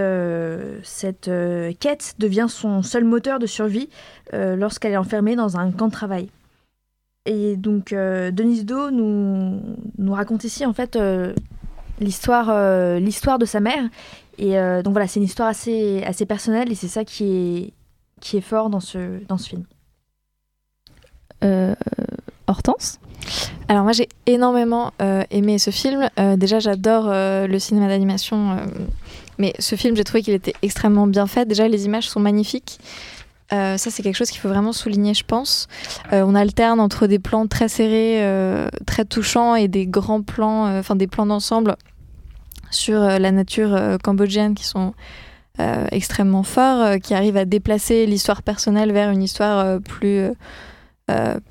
quête devient son seul moteur de survie lorsqu'elle est enfermée dans un camp de travail. Et donc, euh, Denise Do nous, nous raconte ici, en fait, euh, l'histoire euh, l'histoire de sa mère. Et euh, donc voilà, c'est une histoire assez, assez personnelle et c'est ça qui est, qui est fort dans ce, dans ce film. Euh, Hortense? Alors moi j'ai énormément euh, aimé ce film. Euh, déjà j'adore euh, le cinéma d'animation, euh, mais ce film j'ai trouvé qu'il était extrêmement bien fait. Déjà les images sont magnifiques. Euh, ça c'est quelque chose qu'il faut vraiment souligner je pense. Euh, on alterne entre des plans très serrés, euh, très touchants et des grands plans, enfin des plans d'ensemble sur la nature cambodgienne qui sont extrêmement forts, qui arrivent à déplacer l'histoire personnelle vers une histoire plus...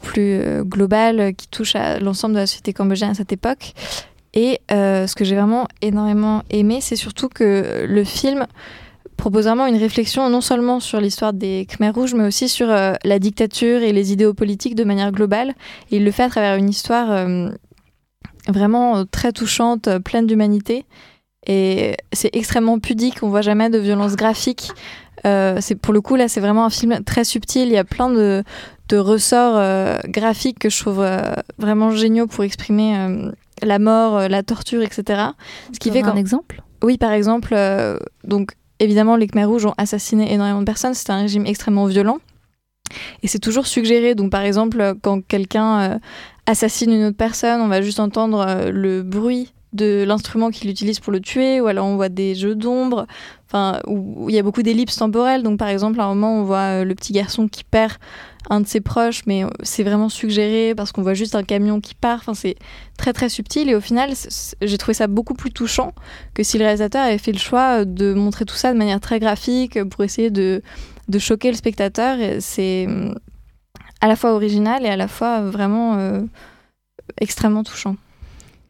plus globale qui touche à l'ensemble de la société cambodgienne à cette époque. Et ce que j'ai vraiment énormément aimé, c'est surtout que le film propose vraiment une réflexion non seulement sur l'histoire des Khmers rouges, mais aussi sur euh, la dictature et les idéaux politiques de manière globale. Et il le fait à travers une histoire euh, vraiment euh, très touchante, pleine d'humanité. Et c'est extrêmement pudique, on voit jamais de violence graphique. Euh, c'est pour le coup là, c'est vraiment un film très subtil. Il y a plein de, de ressorts graphiques que je trouve vraiment géniaux pour exprimer la mort, la torture, etc. Ce qui fait un exemple? Oui, par exemple, donc évidemment, les Khmers rouges ont assassiné énormément de personnes. C'est un régime extrêmement violent. Et c'est toujours suggéré. Donc, par exemple, quand quelqu'un euh, assassine une autre personne, on va juste entendre euh, le bruit de l'instrument qu'il utilise pour le tuer, ou alors on voit des jeux d'ombre, enfin, où il y a beaucoup d'ellipses temporelles. Donc, par exemple, à un moment, on voit euh, le petit garçon qui perd un de ses proches, mais euh, c'est vraiment suggéré parce qu'on voit juste un camion qui part. Enfin, c'est très très subtil et au final, j'ai trouvé ça beaucoup plus touchant que si le réalisateur avait fait le choix euh, de montrer tout ça de manière très graphique euh, pour essayer de, de choquer le spectateur. C'est à la fois original et à la fois vraiment euh, extrêmement touchant.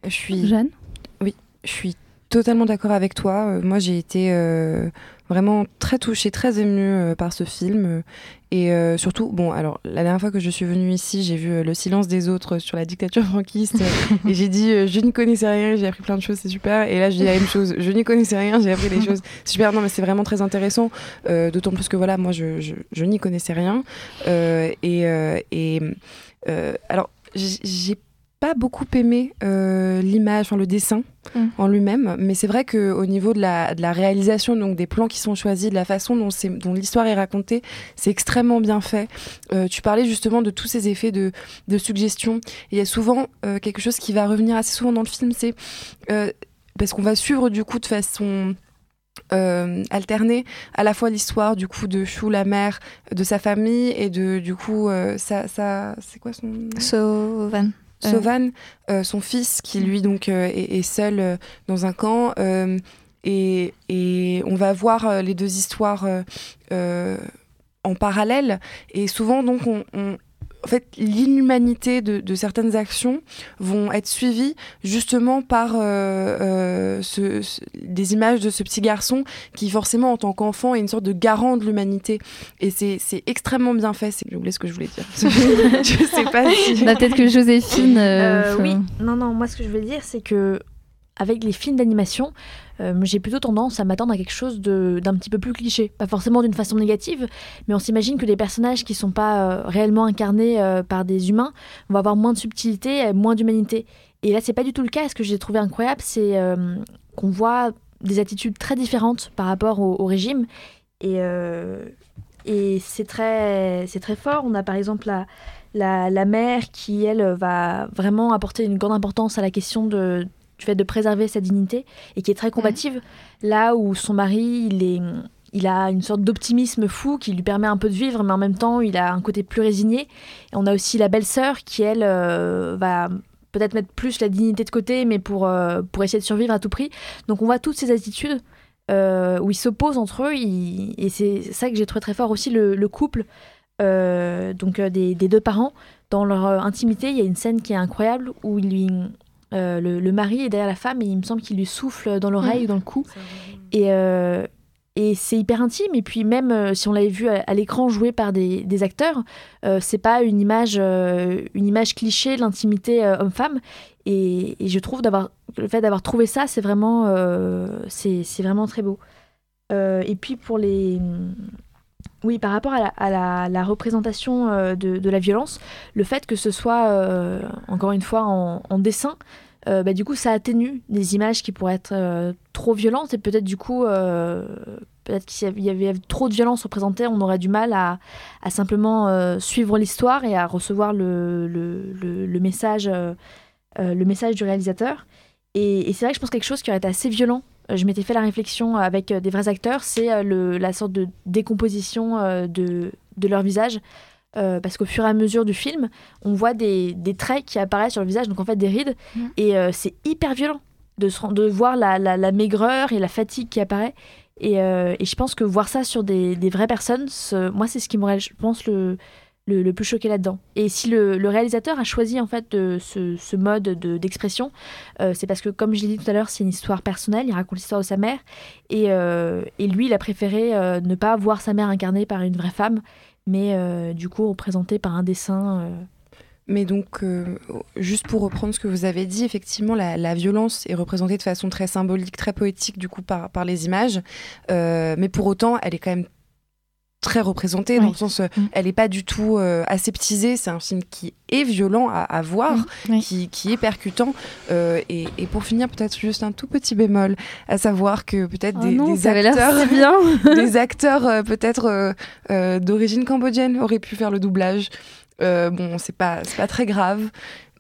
Je suis. Jeanne? Oui, je suis totalement d'accord avec toi. Moi, j'ai été euh, vraiment très touchée, très émue euh, par ce film. Et euh, surtout, bon, alors, la dernière fois que je suis venue ici, j'ai vu euh, Le silence des autres sur la dictature franquiste. et j'ai dit, euh, je n'y connaissais rien, j'ai appris plein de choses, c'est super. Et là, je dis la même chose. Je n'y connaissais rien, j'ai appris des choses. C'est super, non, mais c'est vraiment très intéressant. D'autant plus que, voilà, moi, je, je, je n'y connaissais rien. Et, et alors, j'ai pas beaucoup aimé euh, l'image, enfin le dessin Mm. en lui-même, mais c'est vrai que au niveau de la, de la réalisation, donc des plans qui sont choisis, de la façon dont, l'histoire est racontée, c'est extrêmement bien fait. Euh, tu parlais justement de tous ces effets de, de suggestion. Il y a souvent euh, quelque chose qui va revenir assez souvent dans le film, c'est parce qu'on va suivre du coup de façon euh, alternée à la fois l'histoire du coup de Chou la mère de sa famille et de du coup euh, ça ça c'est quoi son nom? Euh, Sauvan, euh, son fils, qui lui donc euh, est, est seul euh, dans un camp. et, et on va voir les deux histoires en parallèle. Et souvent, donc, on, on- en fait, l'inhumanité de, de certaines actions vont être suivies justement par euh, euh, ce- ce- des images de ce petit garçon qui, forcément, en tant qu'enfant, est une sorte de garant de l'humanité. Et c'est extrêmement bien fait. C'est- J'ai oublié ce que je voulais dire. je sais pas si... Peut-être que Joséphine. euh, Euh, fait- oui, non, non, moi ce que je veux dire, c'est que avec les films d'animation, euh, j'ai plutôt tendance à m'attendre à quelque chose d'un petit peu plus cliché. Pas forcément d'une façon négative, mais on s'imagine que des personnages qui sont pas euh, réellement incarnés euh, par des humains vont avoir moins de subtilité, moins d'humanité. Et là, c'est pas du tout le cas. Ce que j'ai trouvé incroyable, c'est qu'on voit des attitudes très différentes par rapport au, régime. Et, c'est très, fort. On a par exemple la mère qui, elle, va vraiment apporter une grande importance à la question de, du fait de préserver sa dignité et qui est très combative. Là où son mari, il est, il a une sorte d'optimisme fou qui lui permet un peu de vivre, mais en même temps, il a un côté plus résigné. On a aussi la belle-sœur qui, elle, va peut-être mettre plus la dignité de côté, mais pour, pour essayer de survivre à tout prix. Donc on voit toutes ces attitudes où ils s'opposent entre eux, et c'est ça que j'ai trouvé très fort aussi, le, couple donc des, des, deux parents. Dans leur intimité, il y a une scène qui est incroyable où il lui, euh, le, mari est derrière la femme et il me semble qu'il lui souffle dans l'oreille ou dans le cou. Et, euh, et c'est hyper intime. Et puis même euh, si on l'avait vu à, l'écran joué par des, acteurs, c'est pas une image, une image cliché de l'intimité homme-femme. Et, je trouve d'avoir le fait d'avoir trouvé ça, c'est vraiment, c'est vraiment très beau. et puis pour les oui, par rapport à la, représentation de, la violence, le fait que ce soit, encore une fois, en dessin, euh, bah, du coup, ça atténue des images qui pourraient être euh, trop violentes et peut-être du coup, euh, peut-être qu'il y avait trop de violence représentée, on aurait du mal à, simplement suivre l'histoire et à recevoir le, le, message, le message du réalisateur. Et, c'est vrai que je pense quelque chose qui aurait été assez violent. Je m'étais fait la réflexion avec des vrais acteurs, c'est la sorte de décomposition de, de leur visage. Euh, parce qu'au fur et à mesure du film, on voit des, des, traits qui apparaissent sur le visage, donc en fait des rides, mm. et euh, c'est hyper violent de, de voir la, la, maigreur et la fatigue qui apparaît. Et, euh, et, je pense que voir ça sur des, des vraies personnes, moi c'est ce qui m'aurait, je pense, le, le, plus choqué là-dedans. Et si le, réalisateur a choisi en fait ce, mode d'expression, c'est parce que comme je l'ai dit tout à l'heure, c'est une histoire personnelle, il raconte l'histoire de sa mère, et, et lui il a préféré ne pas voir sa mère incarnée par une vraie femme mais euh, du coup représenté par un dessin. Euh. Mais donc, euh, juste pour reprendre ce que vous avez dit, effectivement, la, violence est représentée de façon très symbolique, très poétique, du coup, par les images. mais pour autant, elle est quand même très représentée dans le sens mm. elle n'est pas du tout aseptisée. C'est un film qui est violent à, voir mm. qui, qui, est percutant. Et, et, pour finir peut-être juste un tout petit bémol à savoir que peut-être oh des, acteurs bien. des acteurs peut-être d'origine cambodgienne auraient pu faire le doublage. Bon c'est pas c'est pas très grave.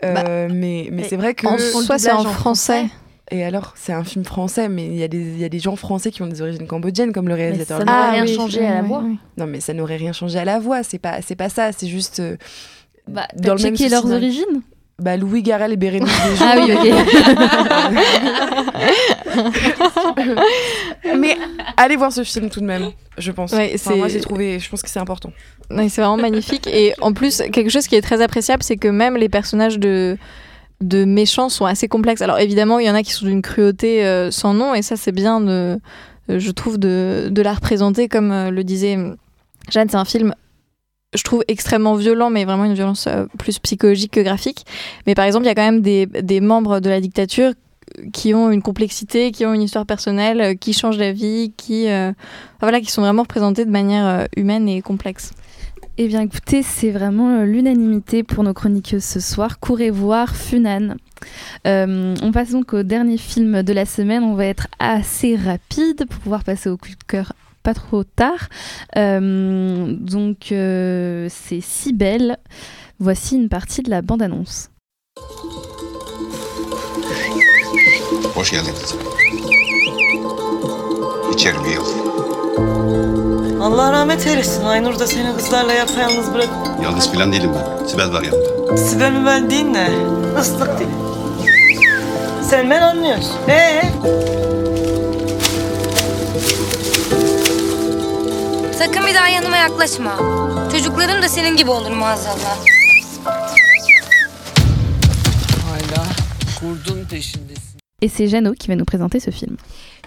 Bah, mais mais c'est vrai que en c'est en, français et alors, c'est un film français, mais il y, a des, y a des gens français qui ont des origines cambodgiennes, comme le réalisateur. ça n'aurait rien changé à la voix. Non, mais ça n'aurait rien changé à la voix. C'est pas, c'est pas ça. C'est juste. Euh, bah, dans le même leurs origines bah, Louis Garrel et Bérénice Ah oui, ok. mais allez voir ce film tout de même, je pense. moi, j'ai trouvé, je pense que c'est important. c'est vraiment magnifique. Et en plus, quelque chose qui est très appréciable, c'est que même les personnages de de méchants sont assez complexes. Alors évidemment, il y en a qui sont d'une cruauté euh, sans nom, et ça c'est bien, de, euh, je trouve, de, de, la représenter, comme euh, le disait Jeanne, c'est un film, je trouve, extrêmement violent, mais vraiment une violence plus psychologique que graphique. Mais par exemple, il y a quand même des, membres de la dictature qui ont une complexité, qui ont une histoire personnelle, qui changent la vie, qui, voilà, qui sont vraiment représentés de manière humaine et complexe. Eh bien écoutez, c'est vraiment euh, l'unanimité pour nos chroniqueuses ce soir. Courez voir Funan. Euh, on passe donc au dernier film de la semaine. On va être assez rapide pour pouvoir passer au coup de cœur pas trop tard. Euh, donc c'est si belle. Voici une partie de la bande-annonce. Allah rahmet eylesin. Aynur da seni kızlarla yapayalnız bırak. Yalnız filan değilim ben. Sibel var yanımda. Sibel mi ben değil ne? Islık değil. Sen ben anlıyorsun. Ee? Sakın bir daha yanıma yaklaşma. Çocuklarım da senin gibi olur maazallah. Hala kurdun peşindesin. Et c'est Jeannot qui va nous présenter ce film.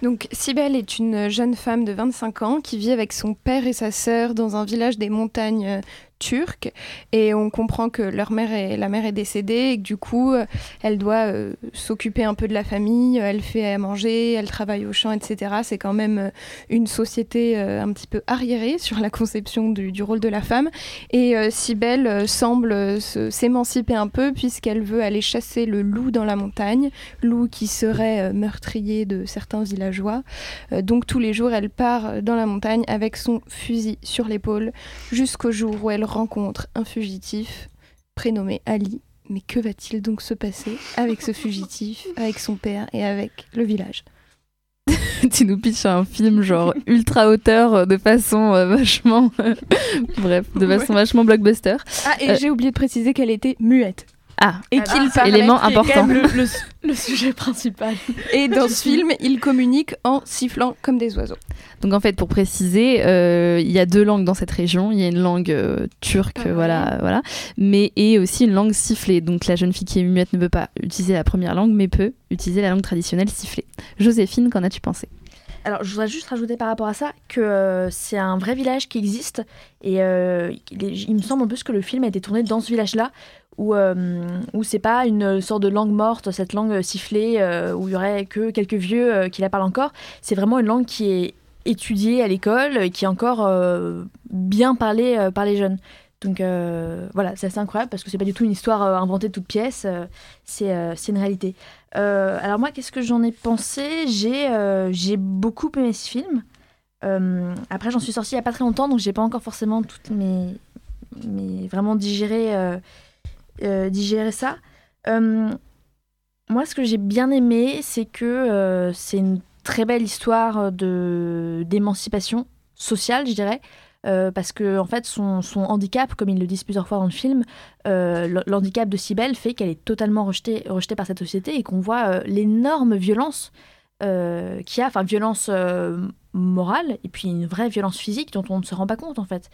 Donc, Sibelle est une jeune femme de 25 ans qui vit avec son père et sa sœur dans un village des montagnes euh, turque et on comprend que leur mère est, la mère est décédée et que du coup euh, elle doit euh, s'occuper un peu de la famille, elle fait à manger, elle travaille au champ, etc. C'est quand même euh, une société un petit peu arriérée sur la conception du, rôle de la femme et Sibelle semble s'émanciper un peu puisqu'elle veut aller chasser le loup dans la montagne, loup qui serait meurtrier de certains villageois. donc tous les jours elle part dans la montagne avec son fusil sur l'épaule jusqu'au jour où elle rencontre un fugitif prénommé Ali. Mais que va-t-il donc se passer avec ce fugitif, avec son père et avec le village? Tu nous pitches un film genre ultra hauteur de façon vachement. Bref, de façon vachement blockbuster. Ah, et j'ai oublié de préciser qu'elle était muette. Ah, et qu'il ah, élément important. Le, le, sujet principal. Et dans ce film, il communique en sifflant comme des oiseaux. Donc en fait, pour préciser, euh, il y a deux langues dans cette région. Il y a une langue euh, turque, voilà, voilà, mais et aussi une langue sifflée. Donc la jeune fille qui est muette ne peut pas utiliser la première langue, mais peut utiliser la langue traditionnelle sifflée. Joséphine, qu'en as-tu pensé? Alors, je voudrais juste rajouter par rapport à ça que euh, c'est un vrai village qui existe. Et il, me semble en plus que le film a été tourné dans ce village-là, où, euh, où c'est pas une sorte de langue morte, cette langue sifflée, euh, où il y aurait que quelques vieux euh, qui la parlent encore. C'est vraiment une langue qui est étudiée à l'école et qui est encore bien parlée par les jeunes. Donc voilà, c'est assez incroyable parce que c'est pas du tout une histoire inventée de toutes pièces, c'est une réalité. Alors moi, qu'est-ce que j'en ai pensé? J'ai beaucoup aimé ce film. après, j'en suis sortie il y a pas très longtemps, donc j'ai pas encore forcément toutes mes, vraiment digéré euh, ça. Euh, moi, ce que j'ai bien aimé, c'est que euh, c'est une très belle histoire de d'émancipation sociale, je dirais. Parce que en fait son, son, handicap, comme ils le disent plusieurs fois dans le film, euh, l'handicap de Cybelle fait qu'elle est totalement rejetée, rejetée par cette société et qu'on voit l'énorme violence qu'il y a, enfin violence morale et puis une vraie violence physique dont on ne se rend pas compte en fait.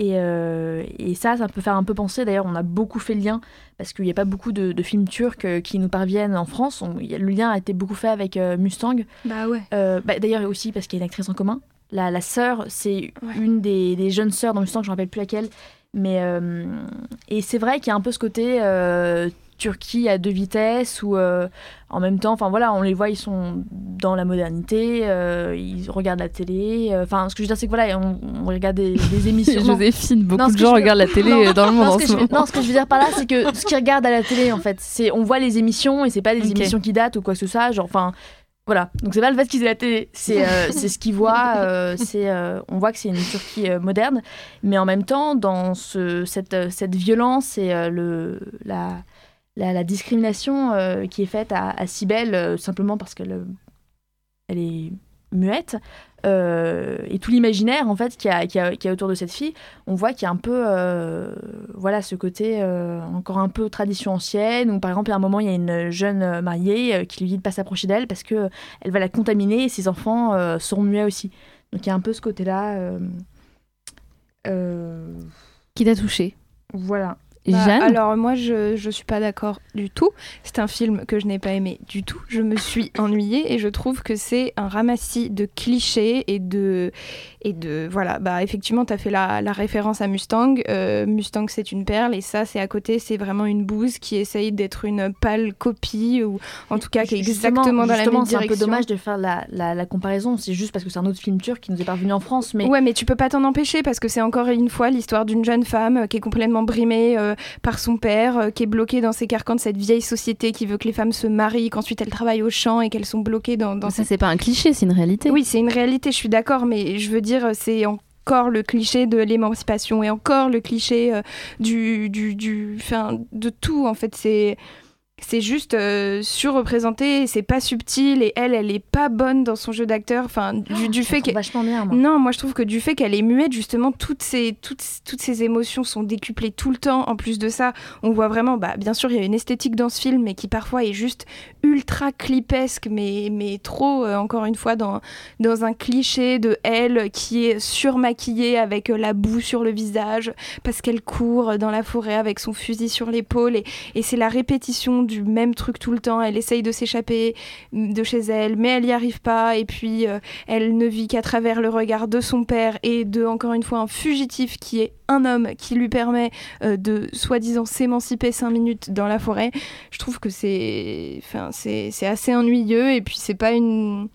Euh, et, ça, ça peut faire un peu penser. D'ailleurs, on a beaucoup fait le lien parce qu'il n'y a pas beaucoup de, films turcs euh, qui nous parviennent en France. le lien a été beaucoup fait avec euh, Mustang. Bah ouais. Bah, d'ailleurs, aussi parce qu'il y a une actrice en commun. La, la sœur, c'est une des, des, jeunes sœurs dans Mustang, je ne me rappelle plus laquelle. Mais, et c'est vrai qu'il y a un peu ce côté Turquie à deux vitesses ou euh, en même temps, enfin voilà, on les voit, ils sont dans la modernité, euh, ils regardent la télé. Euh, enfin, ce que je veux dire, c'est que voilà, on, regarde des, émissions. Joséphine, beaucoup de gens regardent la télé dans le monde non, en ce, moment. non, ce que je veux dire par là, c'est que ce qu'ils regardent à la télé, en fait, c'est on voit les émissions et c'est pas des émissions qui datent ou quoi que ce soit. Genre, enfin. Voilà, donc c'est pas le fait qu'ils aient la télé, c'est ce qu'ils voient, c'est on voit que c'est une Turquie moderne, mais en même temps, dans ce, cette, cette violence et le, la, la, discrimination euh, qui est faite à, à euh, simplement parce qu'elle euh, elle est muette et tout l'imaginaire en fait qu'il y, a, a autour de cette fille on voit qu'il y a un peu voilà ce côté encore un peu tradition ancienne ou par exemple à un moment il y a une jeune mariée qui lui dit de pas s'approcher d'elle parce que elle va la contaminer et ses enfants seront muets aussi. Donc il y a un peu ce côté là qui t'a touché. voilà bah, alors moi je je suis pas d'accord du tout. C'est un film que je n'ai pas aimé du tout. Je me suis ennuyée et je trouve que c'est un ramassis de clichés et de et de voilà bah effectivement tu as fait la, la, référence à Mustang. Euh, Mustang c'est une perle et ça c'est à côté c'est vraiment une bouse qui essaye d'être une pâle copie ou en tout cas qui est exactement dans la même direction. C'est un peu dommage de faire la, la, la comparaison. C'est juste parce que c'est un autre film turc qui nous est parvenu en France. Mais ouais mais tu peux pas t'en empêcher parce que c'est encore une fois l'histoire d'une jeune femme qui est complètement brimée. Euh, par son père, euh, qui est bloqué dans ses carcans de cette vieille société qui veut que les femmes se marient, qu'ensuite elles travaillent au champ et qu'elles sont bloquées dans. dans ça, c'est pas un cliché, c'est une réalité. Oui, c'est une réalité, je suis d'accord, mais je veux dire, c'est encore le cliché de l'émancipation et encore le cliché euh, du, du, du, de tout en fait c'est c'est juste euh, surreprésenté, c'est pas subtil et elle, elle est pas bonne dans son jeu d'acteur. Enfin, du, oh, du fait qu'elle vachement bien. Moi. Non, moi je trouve que du fait qu'elle est muette, justement, toutes ces toutes toutes ces émotions sont décuplées tout le temps. En plus de ça, on voit vraiment, bah bien sûr, il y a une esthétique dans ce film, mais qui parfois est juste ultra clipesque, mais mais trop euh, encore une fois dans dans un cliché de elle qui est surmaquillée avec euh, la boue sur le visage parce qu'elle court dans la forêt avec son fusil sur l'épaule et, et c'est la répétition du même truc tout le temps. Elle essaye de s'échapper de chez elle, mais elle n'y arrive pas. Et puis, euh, elle ne vit qu'à travers le regard de son père et de, encore une fois, un fugitif qui est un homme qui lui permet euh, de, soi-disant, s'émanciper cinq minutes dans la forêt. Je trouve que c'est, enfin, c'est, assez ennuyeux. Et puis, c'est pas une.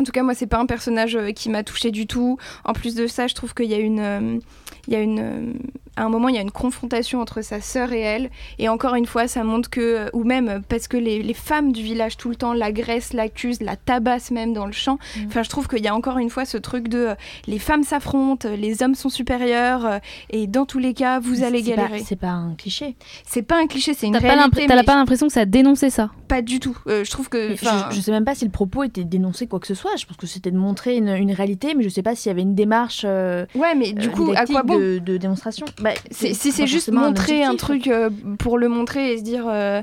En tout cas, moi, c'est pas un personnage euh, qui m'a touché du tout. En plus de ça, je trouve qu'il y a une, il y a une à un moment, il y a une confrontation entre sa sœur et elle. Et encore une fois, ça montre que, ou même parce que les, les femmes du village tout le temps l'agressent, l'accusent, la tabassent même dans le champ. Mm. Enfin, je trouve qu'il y a encore une fois ce truc de euh, les femmes s'affrontent, les hommes sont supérieurs, euh, et dans tous les cas, vous Mais allez galérer. C'est pas un cliché. C'est pas un cliché, c'est une T'as pas réalité. t'as pas l'impression que ça a dénoncé ça Pas du tout. Euh, je trouve que. Je, je sais même pas si le propos était de dénoncer quoi que ce soit. Je pense que c'était de montrer une, une réalité, mais je sais pas s'il y avait une démarche. euh, Ouais, mais du euh, coup, à quoi bon de, de démonstration Bah, Si c'est juste montrer un truc euh, pour le montrer et se dire. euh,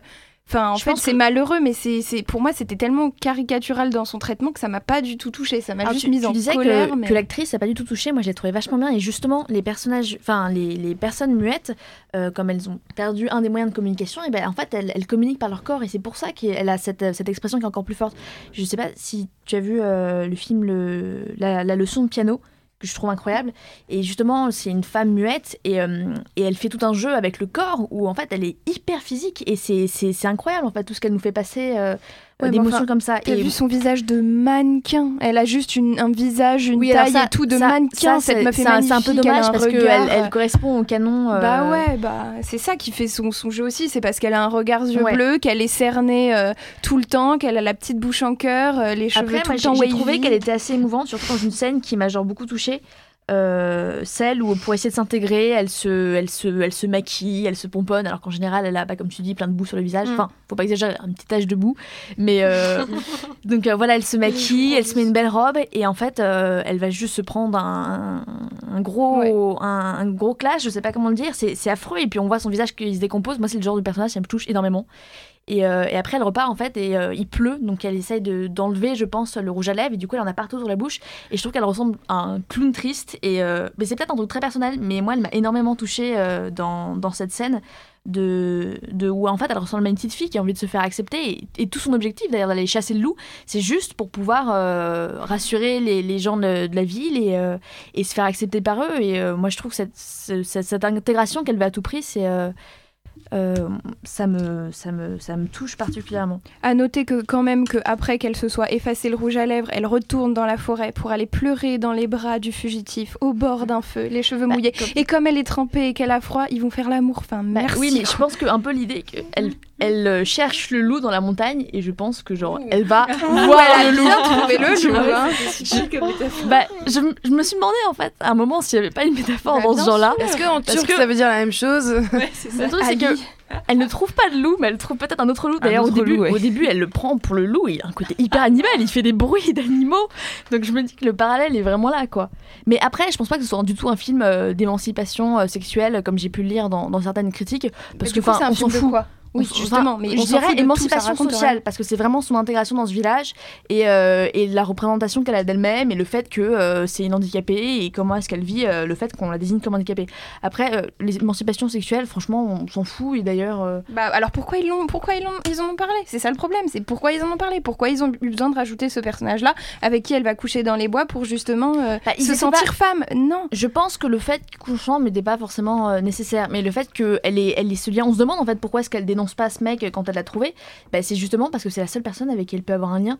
Enfin, en Je fait, c'est que- malheureux, mais c'est, pour moi, c'était tellement caricatural dans son traitement que ça m'a pas du tout touché. Ça m'a Alors, juste tu, mise tu en disais colère. que, mais... que l'actrice n'a pas du tout touché. Moi, je l'ai trouvé vachement bien. Et justement, les personnages, enfin, les, les personnes muettes, euh, comme elles ont perdu un des moyens de communication, et ben, en fait, elles, elles communiquent par leur corps. Et c'est pour ça qu'elle a cette, cette expression qui est encore plus forte. Je sais pas si tu as vu euh, le film le, la, la leçon de piano que je trouve incroyable. Et justement, c'est une femme muette et, euh, et elle fait tout un jeu avec le corps où en fait elle est hyper physique et c'est- incroyable en fait tout ce qu'elle nous fait passer euh, Ouais, enfin, comme ça. T'as Et vu son visage de mannequin? Elle a juste une- un visage, une Oui, taille ça- et tout de ça- mannequin. ça, cette meuf est c'est un- peu dommage un parce qu'elle elle euh, correspond au canon. euh, Bah ouais, bah c'est ça qui fait son, son jeu aussi, c'est parce qu'elle a un regard yeux Ouais. bleus, qu'elle est cernée euh, tout le temps, qu'elle a la petite bouche en cœur, les cheveux Après, tout moi, le j'ai temps j'ai wavy. trouvé qu'elle était assez émouvante, surtout dans une scène qui m'a genre beaucoup touchée. Euh, celle où pour essayer de s'intégrer, elle se, elle, se, elle se maquille, elle se pomponne, alors qu'en général, elle a, bah, comme tu dis, plein de boue sur le visage. Mm. Enfin, faut pas exagérer, un petit tache de boue. Mais euh, donc euh, voilà, elle se maquille, elle se met une belle robe, et en fait, elle va juste se prendre un, un gros, un, un gros clash, je sais pas comment le dire, c'est c'est affreux, et puis on voit son visage qui se décompose. Moi, c'est le genre de personnage, ça me touche énormément. Et, euh, et après, elle repart en fait, et euh, il pleut, donc elle essaye de- d'enlever, je pense, le rouge à lèvres, et du coup, elle en a partout sur la bouche. Et je trouve qu'elle ressemble à un clown triste. Et euh, mais c'est peut-être un truc très personnel, mais moi, elle m'a énormément touchée dans, dans cette scène. De, de où en fait elle ressemble à une petite fille qui a envie de se faire accepter et, tout son objectif d'ailleurs d'aller chasser le loup c'est juste pour pouvoir rassurer les, les gens de, la ville et, et se faire accepter par eux et moi je trouve que cette, ce- cette, cette intégration qu'elle veut à tout prix c'est euh, ça me ça me ça me touche particulièrement À noter que quand même que après qu'elle se soit effacée le rouge à lèvres, elle retourne dans la forêt pour aller pleurer dans les bras du fugitif au bord d'un feu, les cheveux Bah, mouillés. comme- Et comme elle est trempée et qu'elle a froid, ils vont faire l'amour. Enfin, Bah merci. oui, mais je pense que un peu l'idée qu'elle elle euh, cherche le loup dans la montagne et je pense que genre elle va voir elle a le loup. trouvé le loup, vois, hein. je, bah, je, je me suis demandé en fait à un moment s'il n'y avait pas une métaphore Bah, dans ce genre-là. sûr. Est-ce qu'en Parce turc, ça veut dire la même chose Le truc, c'est que elle ne trouve pas de loup, mais elle trouve peut-être un autre loup. D'ailleurs, au début, loup, ouais. au début, elle le prend pour le loup. Il a un côté hyper animal. Il fait des bruits d'animaux. Donc je me dis que le parallèle est vraiment là, quoi. Mais après, je pense pas que ce soit du tout un film euh, d'émancipation euh, sexuelle, comme j'ai pu le lire dans, dans certaines critiques, parce que enfin, c'est un on s'en fout. quoi? Oui, On justement, enfin, mais je on dirais tout, émancipation sociale rien. parce que c'est vraiment son intégration dans ce village et, euh, et la représentation qu'elle a d'elle-même et le fait que euh, c'est une handicapée et comment est-ce qu'elle vit euh, le fait qu'on la désigne comme handicapée. Après, euh, les émancipations sexuelles, franchement, on s'en fout et d'ailleurs. euh, Bah alors pourquoi ils l'ont pourquoi ils l'ont ils en ont parlé? C'est ça le problème, c'est pourquoi ils en ont parlé, pourquoi ils ont eu besoin de rajouter ce personnage là avec qui elle va coucher dans les bois pour justement euh, Bah, se sentir pas- femme? Non. Je pense que le fait qu'on chante n'était pas forcément euh, nécessaire, mais le fait qu'elle ait, elle ait ce lien, on se demande en fait pourquoi est-ce qu'elle dénonce pas ce mec quand elle l'a trouvé. Bah, c'est justement parce que c'est la seule personne avec qui elle peut avoir un lien.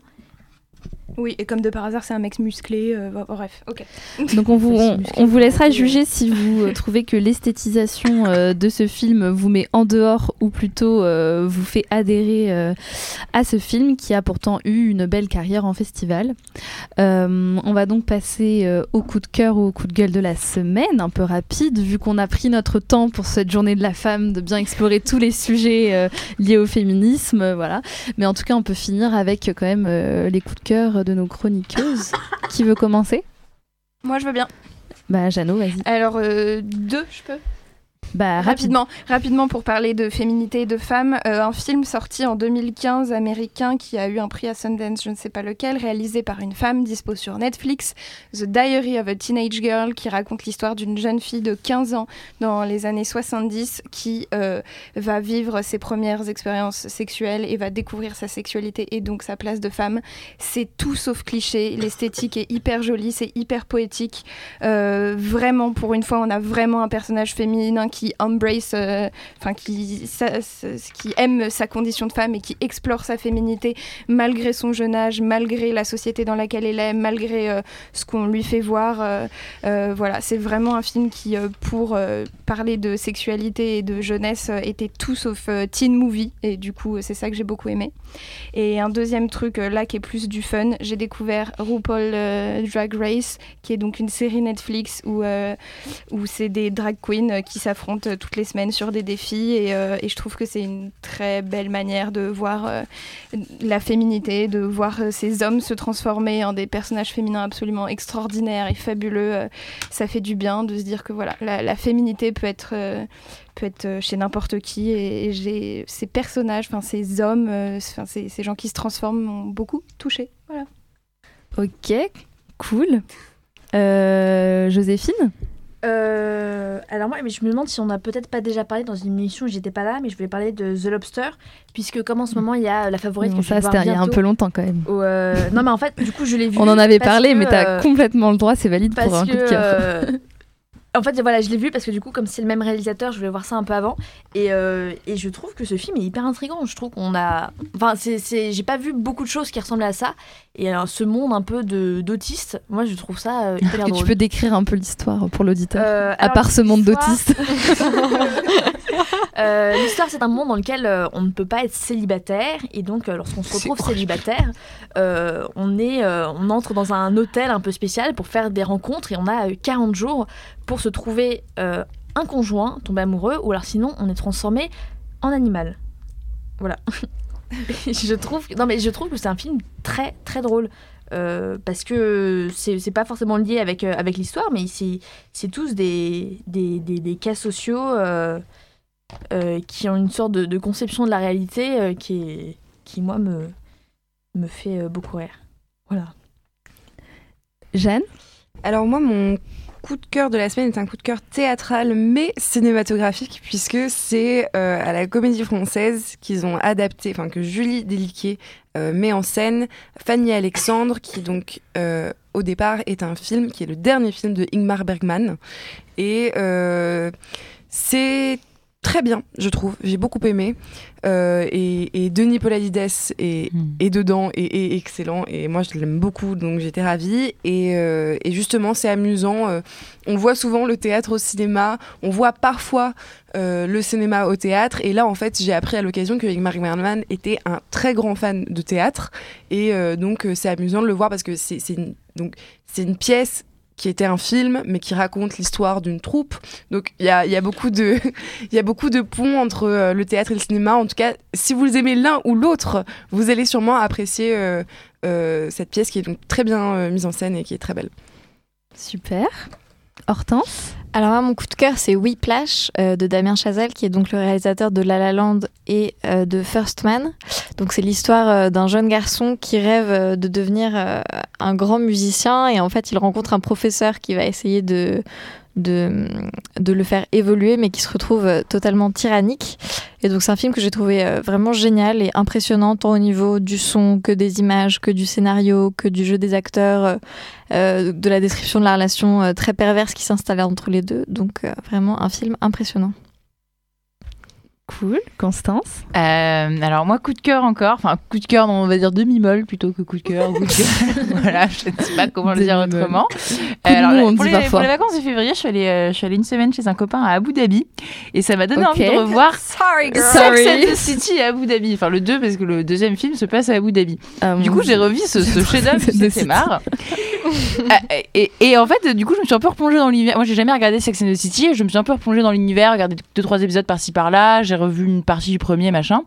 Oui, et comme de par hasard, c'est un mec musclé euh, bref. OK. Donc on vous, on, on vous laissera juger si vous euh, trouvez que l'esthétisation euh, de ce film vous met en dehors ou plutôt euh, vous fait adhérer à ce film qui a pourtant eu une belle carrière en festival. On va donc passer au coup de cœur ou au coup de gueule de la semaine, un peu rapide, vu qu'on a pris notre temps pour cette journée de la femme de bien explorer tous les sujets liés au féminisme, voilà. Mais en tout cas, on peut finir avec quand même les coups de cœur de nos chroniqueuses. Qui veut commencer? Moi je veux bien. Bah Jeannot, vas-y. Alors euh, deux, je peux? Bah Rapidement, rapidement pour parler de féminité et de femmes, euh, un film sorti en 2015 américain qui a eu un prix à Sundance, je ne sais pas lequel, réalisé par une femme, dispo sur Netflix, The Diary of a Teenage Girl, qui raconte l'histoire d'une jeune fille de 15 ans dans les années 70 qui euh, va vivre ses premières expériences sexuelles et va découvrir sa sexualité et donc sa place de femme. C'est tout sauf cliché, l'esthétique est hyper jolie, c'est hyper poétique. Euh, vraiment, pour une fois, on a vraiment un personnage féminin qui embrace, enfin qui, qui aime sa condition de femme et qui explore sa féminité malgré son jeune âge, malgré la société dans laquelle elle est, malgré ce qu'on lui fait voir. voilà, c'est vraiment un film qui, pour parler de sexualité et de jeunesse, était tout sauf teen movie. Et du coup, c'est ça que j'ai beaucoup aimé. Et un deuxième truc là qui est plus du fun, j'ai découvert RuPaul Drag Race, qui est donc une série Netflix où, où c'est des drag queens qui s'affrontent toutes les semaines sur des défis. Et, et je trouve que c'est une très belle manière de voir la féminité, de voir ces hommes se transformer en des personnages féminins absolument extraordinaires et fabuleux. ça fait du bien de se dire que voilà, la, féminité peut être peut être chez n'importe qui et, ces personnages, ces hommes, ces, gens qui se transforment m'ont beaucoup touché. Voilà. Ok, cool. Euh, Joséphine? Euh, alors moi, mais je me demande si on n'a peut-être pas déjà parlé dans une émission où j'étais pas là, mais je voulais parler de The Lobster, puisque comme en ce moment il y a la favorite que je ça, c'était il y a un peu longtemps quand même. Euh, non mais en fait, du coup je l'ai vu. On en avait parlé, mais tu as complètement le droit, c'est valide pour un coup de cœur. En fait, voilà, je l'ai vu parce que du coup, comme c'est le même réalisateur, je voulais voir ça un peu avant. Et, euh, et je trouve que ce film est hyper intrigant. Je trouve qu'on a. Enfin, c'est, j'ai pas vu beaucoup de choses qui ressemblent à ça. Et alors, ce monde un peu de, d'autistes, moi, je trouve ça euh, hyper drôle. Tu peux décrire un peu l'histoire pour l'auditeur euh, À part ce monde d'autistes. l'histoire, c'est un monde dans lequel on ne peut pas être célibataire. Et donc, lorsqu'on se retrouve célibataire, on, est, on entre dans un hôtel un peu spécial pour faire des rencontres. Et on a 40 jours pour se trouver euh, un conjoint, tomber amoureux, ou alors sinon on est transformé en animal. Voilà. je trouve, non mais je trouve que c'est un film très très drôle. Euh, parce que c'est pas forcément lié avec, euh, avec l'histoire, mais c'est tous des, des, des, cas sociaux qui ont une sorte de, conception de la réalité qui, qui, moi, me, me fait beaucoup rire. Voilà. Jeanne? Alors moi, mon coup de cœur de la semaine est un coup de cœur théâtral mais cinématographique puisque c'est euh, à la Comédie Française qu'ils ont adapté, enfin que Julie Déliquet euh, met en scène Fanny Alexandre qui donc euh, au départ est un film qui est le dernier film de Ingmar Bergman et c'est très bien, je trouve. J'ai beaucoup aimé. Euh, et, Denis Polalides est, hmm. est dedans et est excellent. Et moi, je l'aime beaucoup, donc j'étais ravie. Et, euh, justement, c'est amusant. Euh, on voit souvent le théâtre au cinéma. On voit parfois le cinéma au théâtre. Et là, en fait, j'ai appris à l'occasion que Ingmar Bergman était un très grand fan de théâtre. Et donc, c'est amusant de le voir parce que c'est une, donc, une pièce qui était un film, mais qui raconte l'histoire d'une troupe. Donc il y a, y, a beaucoup de, y a beaucoup de ponts entre euh, le théâtre et le cinéma. En tout cas, si vous aimez l'un ou l'autre, vous allez sûrement apprécier euh, euh, cette pièce qui est donc très bien mise en scène et qui est très belle. Super. Hortense? Alors moi, mon coup de cœur, c'est Whiplash euh, de Damien Chazelle, qui est donc le réalisateur de La La Land et euh, de First Man. Donc c'est l'histoire euh, d'un jeune garçon qui rêve de devenir un grand musicien et en fait il rencontre un professeur qui va essayer de de, le faire évoluer, mais qui se retrouve euh, totalement tyrannique. Et donc c'est un film que j'ai trouvé euh, vraiment génial et impressionnant, tant au niveau du son que des images, que du scénario, que du jeu des acteurs, euh, de la description de la relation très perverse qui s'installait entre les deux. Donc vraiment un film impressionnant. Cool. Constance euh, Alors, moi, coup de cœur encore. Enfin, coup de cœur, on va dire demi-molle plutôt que coup de cœur. voilà, je ne sais pas comment le dire autrement. Euh, alors, on pour, dit les, pour, les, vacances de février, je suis, allée, euh, je suis allée une semaine chez un copain à Abu Dhabi. Et ça m'a donné envie de revoir Sorry, girl. Sex City à Abu Dhabi. Enfin, le 2, parce que le deuxième film se passe à Abu Dhabi. Ah, du coup, j'ai revu ce, ce chef-d'œuvre, c'était marre. et, et, en fait, du coup, je me suis un peu replongée dans l'univers. Moi, j'ai jamais regardé Sex and the City. Je me suis un peu replongée dans l'univers, regardé deux, trois épisodes par-ci par-là. J'ai revu une partie du premier machin.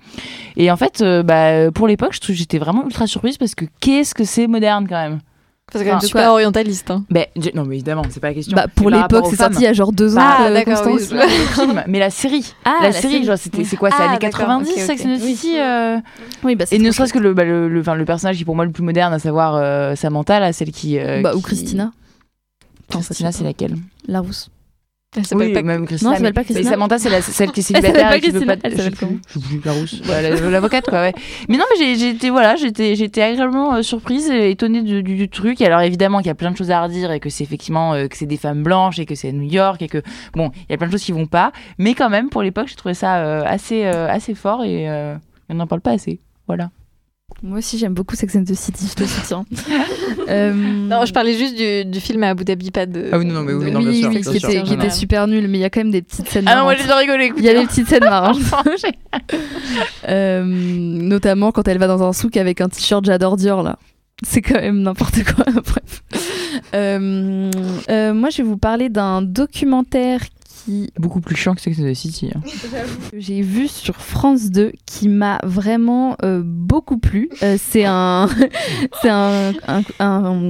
Et en fait, euh, bah, pour l'époque, j'étais vraiment ultra surprise parce que qu'est-ce que c'est moderne quand même. Parce que enfin, super orientaliste. Hein. Bah, non, mais évidemment, c'est pas la question. Bah, pour l'époque, c'est sorti il y a genre deux ans. Ah, euh, d'accord. mais la série. Ah, la, série, genre, c'était, c'est quoi C'est ah, années 90, okay, Sex and the City euh... Oui, bah, Et ne serait-ce que le, bah, le, le, le, personnage qui est pour moi le plus moderne, à savoir euh, Samantha, là, celle qui. bah, ou Christina. Christina, c'est laquelle? La rousse. Elle s'appelle oui, pas même Christina. Non, elle s'appelle pas Christina. Mais Samantha, c'est la- celle qui est Elle s'appelle célibataire pas et qui veut Christina, pas. elle je sais s'appelle plus, je sais plus, la rousse. L'avocate, quoi, ouais. Mais non, mais été, voilà, j'étais, j'étais agréablement euh, surprise et étonnée du, du- du truc. Et alors, évidemment, qu'il y a plein de choses à redire et que c'est effectivement euh, que c'est des femmes blanches et que c'est à New York et que, bon, il y a plein de choses qui vont pas. Mais quand même, pour l'époque, j'ai trouvé ça euh, assez, euh, assez fort et euh, on n'en parle pas assez. Voilà. Moi aussi, j'aime beaucoup Sex and the City, je te soutiens. Euh, Non, je parlais juste du, du film à Abu Dhabi, pas de. Ah oui, non, non, mais oui, de- non, bien oui, sûr, oui, bien qui sûr. était, qui super nul, mais il y a quand même des petites scènes. Ah non, moi j'ai rigolé. écoute. Il y a des petites scènes marrantes. Euh, notamment quand elle va dans un souk avec un t-shirt J'adore Dior là. C'est quand même n'importe quoi. Bref. Euh, euh, moi, je vais vous parler d'un documentaire Beaucoup plus chiant que Sex and the City. hein. j'ai vu sur France 2 qui m'a vraiment euh, beaucoup plu. Euh, c'est un,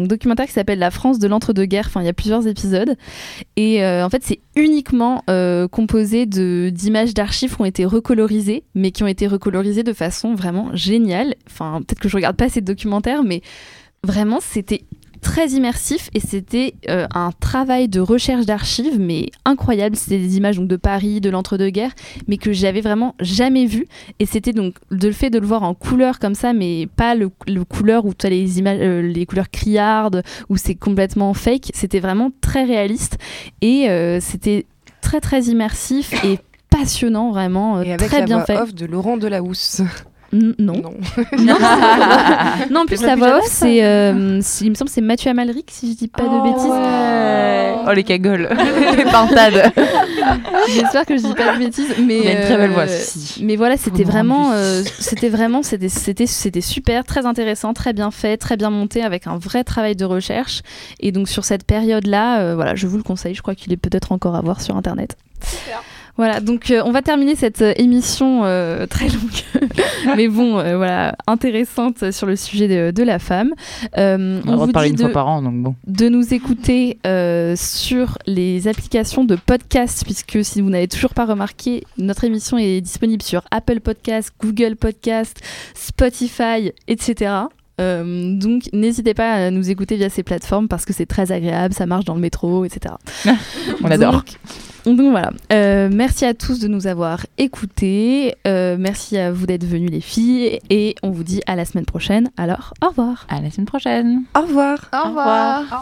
documentaire qui s'appelle La France de l'entre-deux-guerres. Enfin, il y a plusieurs épisodes. Et euh, en fait, c'est uniquement composé de, d'images d'archives qui ont été recolorisées, mais qui ont été recolorisées de façon vraiment géniale. Enfin, peut-être que je regarde pas ces documentaires, mais vraiment, c'était très immersif et c'était euh, un travail de recherche d'archives mais incroyable. C'était des images donc de Paris de l'entre-deux-guerres mais que j'avais vraiment jamais vu et c'était donc de le fait de le voir en couleur comme ça mais pas le, le couleur où tu as les images euh, les couleurs criardes où c'est complètement fake. C'était vraiment très réaliste et euh, c'était très très immersif et passionnant vraiment Et avec très la bien voix fait. off de Laurent Delahousse. N- non Non. non, non, en plus la voix off, c'est, euh, c'est- il me semble, c'est Mathieu Amalric, si je dis pas de bêtises. Oh les cagoles, les pintades. J'espère que je dis pas de bêtises, mais Il a une très belle voix, euh, si. Mais voilà, c'était me vraiment, euh, c'était vraiment, c'était, c'était, c'était super, très intéressant, très bien fait, très bien monté, avec un vrai travail de recherche. Et donc sur cette période-là, euh, voilà, je vous le conseille. Je crois qu'il est peut-être encore à voir sur internet. Voilà, donc euh, on va terminer cette euh, émission euh, très longue, mais bon, euh, voilà, intéressante sur le sujet de, de la femme. On va vous dit une de, fois par an, donc bon. de nous écouter sur les applications de podcast, puisque si vous n'avez toujours pas remarqué, notre émission est disponible sur Apple Podcast, Google Podcast, Spotify, etc. Euh, donc n'hésitez pas à nous écouter via ces plateformes parce que c'est très agréable, ça marche dans le métro, etc. On adore. Donc, donc voilà, Euh, merci à tous de nous avoir écoutés, Euh, merci à vous d'être venus les filles et on vous dit à la semaine prochaine. Alors au revoir. À la semaine prochaine. Au revoir. Au revoir.